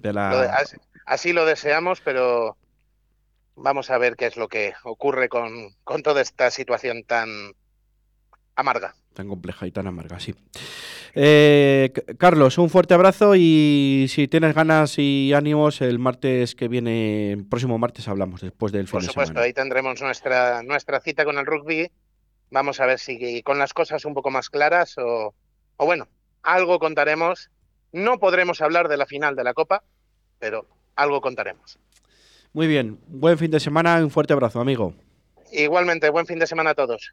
de la Lo de- así, así lo deseamos, pero vamos a ver qué es lo que ocurre con, con toda esta situación tan amarga. tan compleja y tan amarga, sí. Eh, Carlos, un fuerte abrazo y si tienes ganas y ánimos, el martes que viene, el próximo martes hablamos después del fin Por de supuesto, semana. ahí tendremos nuestra, nuestra cita con el rugby. Vamos a ver si con las cosas un poco más claras o, o bueno, algo contaremos. No podremos hablar de la final de la Copa, pero algo contaremos. Muy bien, buen fin de semana y un fuerte abrazo, amigo. Igualmente, buen fin de semana a todos.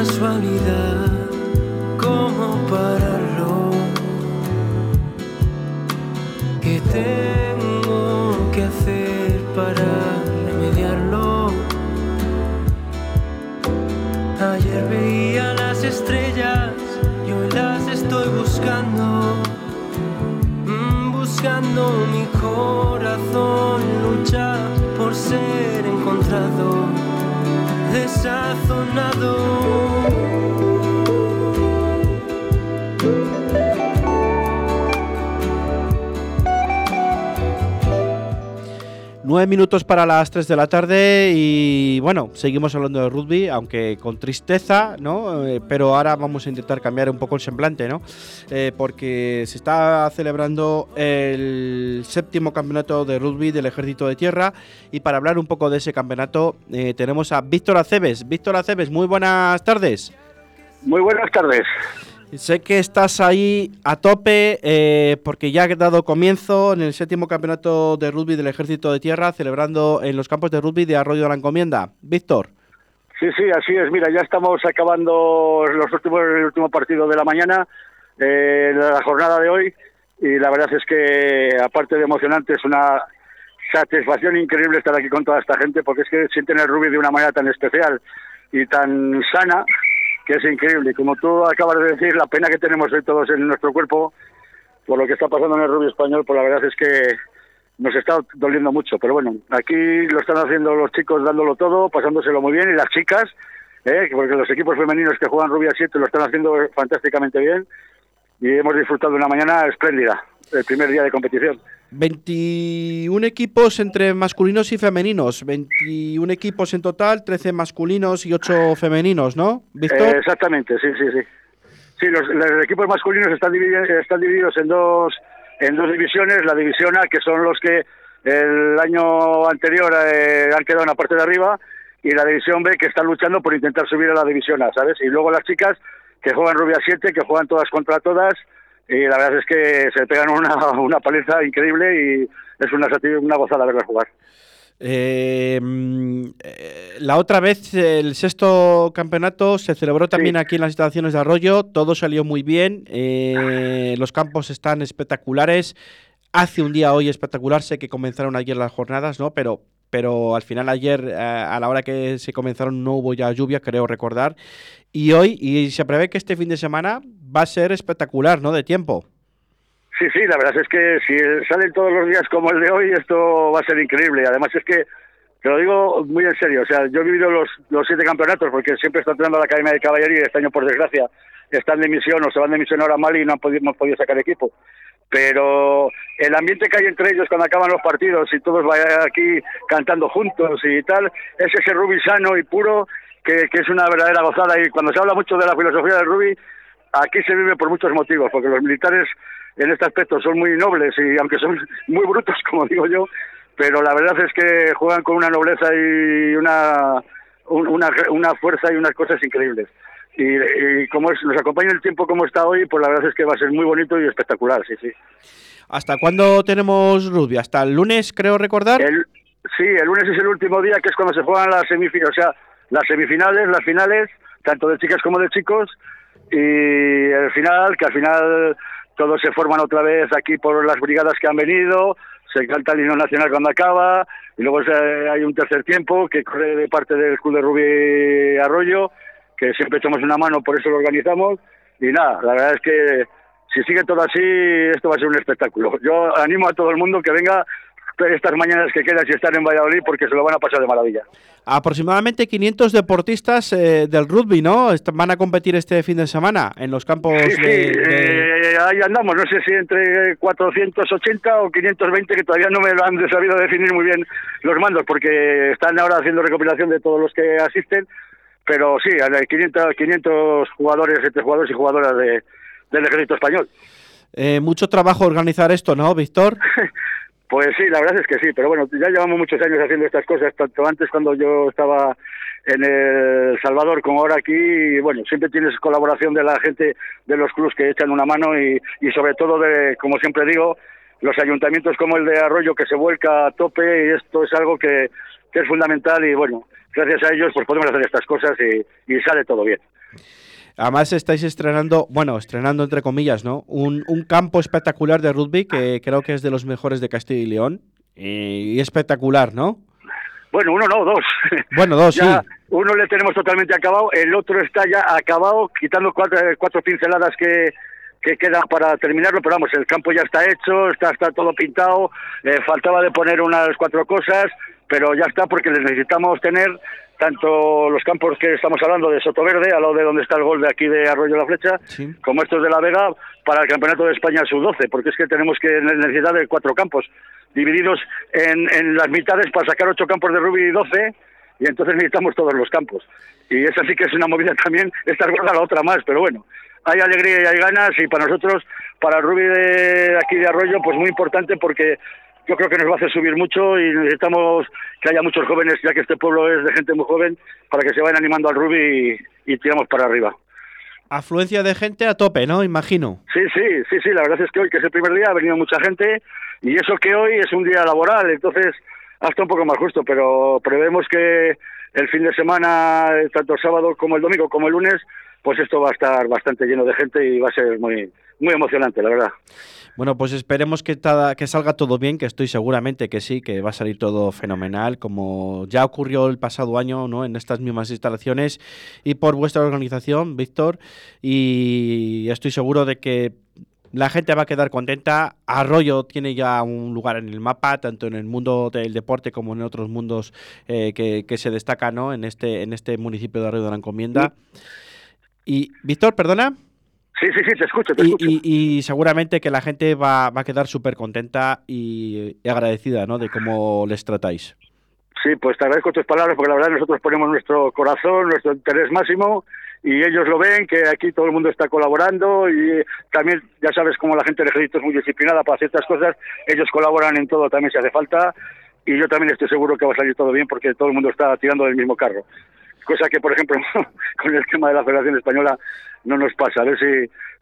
Casualidad cómo pararlo. ¿Qué tengo que hacer para remediarlo? Ayer veía las estrellas y hoy las estoy buscando. Mm, Buscando mi corazón lucha por ser encontrado desazonado. Nueve minutos para las 3 de la tarde y bueno, seguimos hablando de rugby, aunque con tristeza, ¿no? Eh, pero ahora vamos a intentar cambiar un poco el semblante, ¿no? Eh, porque se está celebrando el séptimo campeonato de rugby del Ejército de Tierra y para hablar un poco de ese campeonato eh, tenemos a Víctor Aceves. Víctor Aceves, muy buenas tardes. Muy buenas tardes. Sé que estás ahí a tope eh, porque ya ha dado comienzo en el séptimo campeonato de rugby del Ejército de Tierra, celebrando en los campos de rugby de Arroyo de la Encomienda. Víctor. Sí, sí, así es. Mira, ya estamos acabando los últimos, el último partido de la mañana, eh, la jornada de hoy, y la verdad es que, aparte de emocionante, es una satisfacción increíble estar aquí con toda esta gente, porque es que sienten el rugby de una manera tan especial y tan sana, que es increíble. Como tú acabas de decir, la pena que tenemos hoy todos en nuestro cuerpo por lo que está pasando en el rugby español, pues la verdad es que nos está doliendo mucho. Pero bueno, aquí lo están haciendo los chicos dándolo todo, pasándoselo muy bien, y las chicas, ¿eh? porque los equipos femeninos que juegan rugby a 7 lo están haciendo fantásticamente bien, y hemos disfrutado de una mañana espléndida, el primer día de competición. 21 equipos entre masculinos y femeninos. 21 equipos en total, 13 masculinos y 8 femeninos, ¿no? Eh, exactamente, sí, sí, sí. Sí, los, los equipos masculinos están divididos, están divididos en dos en dos divisiones. La división A, que son los que el año anterior eh, han quedado en la parte de arriba, y la división B, que están luchando por intentar subir a la división A, ¿sabes? Y luego las chicas, que juegan Rubia 7, que juegan todas contra todas, y la verdad es que se pegan una, una paliza increíble y es una, una gozada verla jugar. Eh, mm, eh, la otra vez, el sexto campeonato se celebró también aquí en las instalaciones de Arroyo. Todo salió muy bien. Eh, los campos están espectaculares. Hace un día hoy espectacular. Sé que comenzaron ayer las jornadas, ¿no? Pero, pero al final ayer, eh, a la hora que se comenzaron, no hubo ya lluvia, creo recordar. Y hoy, y se prevé que este fin de semana va a ser espectacular, ¿no? De tiempo. Sí, sí, la verdad es que si salen todos los días como el de hoy, esto va a ser increíble. Además es que, te lo digo muy en serio, o sea, yo he vivido los, los siete campeonatos porque siempre está entrenando a la Academia de Caballería y este año, por desgracia, están de misión o se van de misión ahora mal y no han podido, podido sacar equipo. Pero el ambiente que hay entre ellos cuando acaban los partidos y todos vayan aquí cantando juntos y tal, es ese rugby sano y puro que, que es una verdadera gozada. Y cuando se habla mucho de la filosofía del rugby, aquí se vive por muchos motivos, porque los militares en este aspecto son muy nobles y aunque son muy brutos, como digo yo, pero la verdad es que juegan con una nobleza y una, una, una fuerza y unas cosas increíbles. Y, como es, nos acompaña el tiempo como está hoy, pues la verdad es que va a ser muy bonito y espectacular, sí, sí. ¿Hasta cuándo tenemos rugby? ¿Hasta el lunes, creo recordar? El, sí, el lunes es el último día, que es cuando se juegan las semifinales, o sea, las semifinales, las finales, tanto de chicas como de chicos, y el final, que al final todos se forman otra vez aquí por las brigadas que han venido, se canta el himno nacional cuando acaba, y luego hay un tercer tiempo que corre de parte del Club de Rubí Arroyo, que siempre echamos una mano, por eso lo organizamos, y nada, la verdad es que si sigue todo así, esto va a ser un espectáculo. Yo animo a todo el mundo que venga estas mañanas que quedan si están en Valladolid porque se lo van a pasar de maravilla. Aproximadamente 500 deportistas eh, del rugby, ¿no? Van a competir este fin de semana en los campos sí, sí, de... Eh, ahí andamos, no sé si entre 480 o 520, que todavía no me lo han sabido definir muy bien los mandos, porque están ahora haciendo recopilación de todos los que asisten, pero sí, hay 500, 500 jugadores, entre jugadores y jugadoras de, del ejército español. Eh, mucho trabajo organizar esto, ¿no, Víctor? Pues sí, la verdad es que sí, pero bueno, ya llevamos muchos años haciendo estas cosas, tanto antes cuando yo estaba en El Salvador como ahora aquí, y bueno, siempre tienes colaboración de la gente de los clubs que echan una mano y, y sobre todo de, como siempre digo, los ayuntamientos como el de Arroyo que se vuelca a tope y esto es algo que, que es fundamental y bueno, gracias a ellos pues podemos hacer estas cosas y, y sale todo bien. Además estáis estrenando, bueno, estrenando entre comillas, ¿no? Un, un, campo espectacular de rugby que creo que es de los mejores de Castilla y León. Y, espectacular, ¿no? Bueno, uno no, dos. Bueno, dos, sí. Uno le tenemos totalmente acabado, el otro está ya acabado, quitando cuatro, cuatro pinceladas que, que quedan para terminarlo, pero vamos, el campo ya está hecho, está, está todo pintado, eh, faltaba de poner unas cuatro cosas, pero ya está porque necesitamos tener tanto los campos que estamos hablando de Sotoverde, al lado de donde está el gol de aquí de Arroyo la Flecha, como estos de La Vega, para el Campeonato de España sub-12, porque es que tenemos que necesidad de cuatro campos, divididos en, en las mitades para sacar ocho campos de rugby y 12, y entonces necesitamos todos los campos. Y esa sí que es una movida también, esta es la otra más, pero bueno, hay alegría y hay ganas, y para nosotros, para el rugby de aquí de Arroyo, pues muy importante porque yo creo que nos va a hacer subir mucho y necesitamos que haya muchos jóvenes, ya que este pueblo es de gente muy joven, para que se vayan animando al rugby y, tiramos para arriba. Afluencia de gente a tope, ¿no? Imagino. Sí, sí, sí, sí. La verdad es que hoy, que es el primer día, ha venido mucha gente y eso que hoy es un día laboral, entonces hasta un poco más justo, pero prevemos que el fin de semana, tanto el sábado como el domingo como el lunes, pues esto va a estar bastante lleno de gente y va a ser muy, muy emocionante, la verdad. Bueno, pues esperemos que, que salga todo bien, que estoy seguramente que sí, que va a salir todo fenomenal, como ya ocurrió el pasado año, ¿no? En estas mismas instalaciones y por vuestra organización, Víctor, y estoy seguro de que la gente va a quedar contenta. Arroyo tiene ya un lugar en el mapa, tanto en el mundo del deporte como en otros mundos eh, que, que, se destacan ¿no? en, este, en este municipio de Arroyo de la Encomienda. Y, Víctor, perdona. Sí, sí, sí, te escucho, te y, escucho. Y, seguramente que la gente va, va a quedar súper contenta y, agradecida, ¿no? De cómo les tratáis. Sí, pues te agradezco tus palabras porque la verdad nosotros ponemos nuestro corazón, nuestro interés máximo y ellos lo ven, que aquí todo el mundo está colaborando y también ya sabes como la gente del ejército es muy disciplinada para ciertas cosas, ellos colaboran en todo también si hace falta y yo también estoy seguro que va a salir todo bien porque todo el mundo está tirando del mismo carro cosa que, por ejemplo, con el tema de la Federación Española no nos pasa.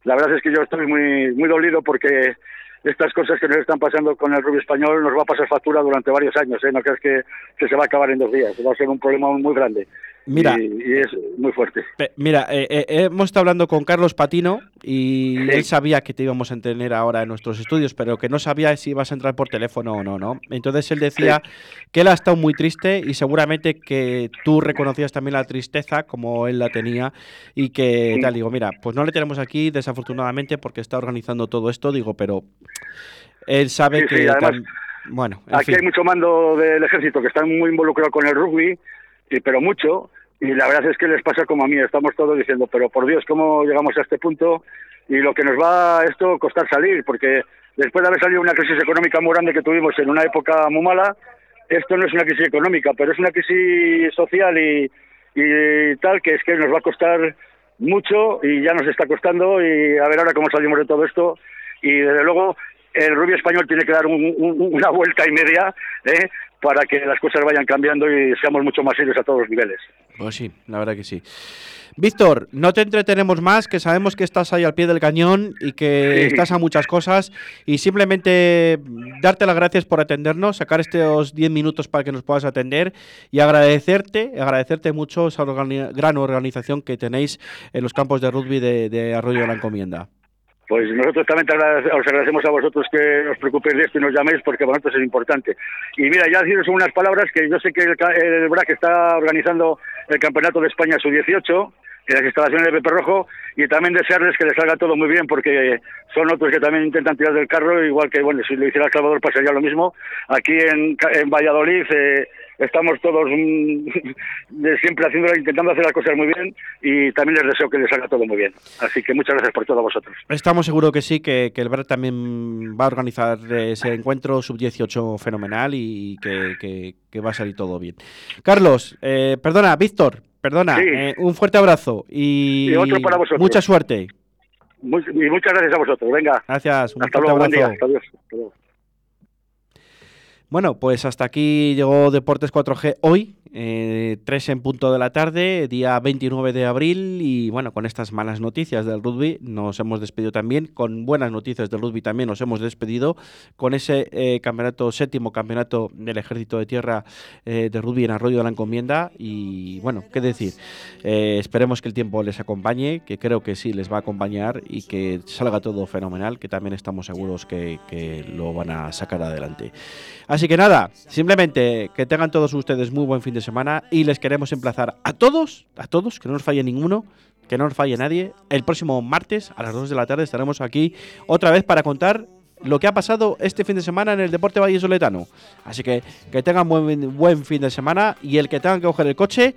La verdad es que yo estoy muy, muy dolido porque estas cosas que nos están pasando con el rugby español nos va a pasar factura durante varios años, ¿eh? no crees que, que se va a acabar en dos días, va a ser un problema muy grande. Mira, y, y es muy fuerte. Pe- Mira, eh, eh, hemos estado hablando con Carlos Patino y él sabía que te íbamos a tener ahora en nuestros estudios, pero que no sabía si ibas a entrar por teléfono o no, ¿no? Entonces él decía que él ha estado muy triste y seguramente que tú reconocías también la tristeza como él la tenía y que Sí. tal, digo, mira, pues no le tenemos aquí desafortunadamente porque está organizando todo esto, digo, pero él sabe Sí, que... sí, además, bueno, en Aquí fin. hay mucho mando del ejército que están muy involucrados con el rugby, y, pero mucho, y la verdad es que les pasa como a mí, estamos todos diciendo, pero por Dios, ¿cómo llegamos a este punto? Y lo que nos va a esto costar salir, porque después de haber salido una crisis económica muy grande que tuvimos en una época muy mala, esto no es una crisis económica, pero es una crisis social y, y tal, que es que nos va a costar mucho y ya nos está costando y a ver ahora cómo salimos de todo esto y desde luego el rugby español tiene que dar un- un- una vuelta y media ¿eh? para que las cosas vayan cambiando y seamos mucho más serios a todos los niveles. Pues sí, la verdad que sí. Víctor, no te entretenemos más, que sabemos que estás ahí al pie del cañón y que Sí. estás a muchas cosas. Y simplemente darte las gracias por atendernos, sacar estos 10 minutos para que nos puedas atender y agradecerte, agradecerte mucho esa organi- gran organización que tenéis en los campos de rugby de, de Arroyo de la Encomienda. Pues nosotros también os agradecemos a vosotros que os preocupéis de esto y nos llaméis porque para nosotros es importante. Y mira, ya deciros unas palabras que yo sé que el, el BRAC está organizando el Campeonato de España Sub-18 en las instalaciones de Pepe Rojo y también desearles que les salga todo muy bien porque son otros que también intentan tirar del carro, igual que, bueno, si lo hiciera El Salvador pasaría lo mismo. Aquí en, en Valladolid eh, estamos todos mm, siempre haciendo, intentando hacer las cosas muy bien y también les deseo que les salga todo muy bien. Así que muchas gracias por todo a vosotros. Estamos seguros que sí, que, que el BRAC también va a organizar ese encuentro sub-18 fenomenal y que, que- que va a salir todo bien. Carlos, eh, perdona, Víctor, perdona, Sí. eh, un fuerte abrazo y, Y otro para vosotros. mucha suerte. Muy- y muchas gracias a vosotros. Venga. Gracias, un Hasta fuerte luego, buen día. abrazo. Hasta luego. Bueno, pues hasta aquí llegó Deportes 4G hoy, eh, 3 en punto de la tarde, día 29 de abril. Y bueno, con estas malas noticias del rugby nos hemos despedido también. Con buenas noticias del rugby también nos hemos despedido. Con ese eh, campeonato, séptimo campeonato del Ejército de Tierra eh, de rugby en Arroyo de la Encomienda. Y bueno, qué decir. Eh, esperemos que el tiempo les acompañe, que creo que sí les va a acompañar y que salga todo fenomenal, que también estamos seguros que, que lo van a sacar adelante. Así que nada, simplemente que tengan todos ustedes muy buen fin de semana y les queremos emplazar a todos, a todos, que no nos falle ninguno, que no nos falle nadie. El próximo martes a las 2 de la tarde estaremos aquí otra vez para contar lo que ha pasado este fin de semana en el deporte vallesoletano. Así que que tengan buen, buen fin de semana y el que tenga que coger el coche,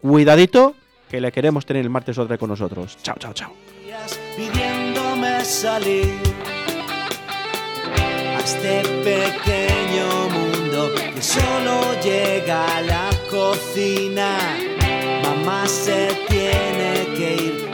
cuidadito, que le queremos tener el martes otra con nosotros. Chao, chao, chao. Que solo llega a la cocina. Mamá se tiene que ir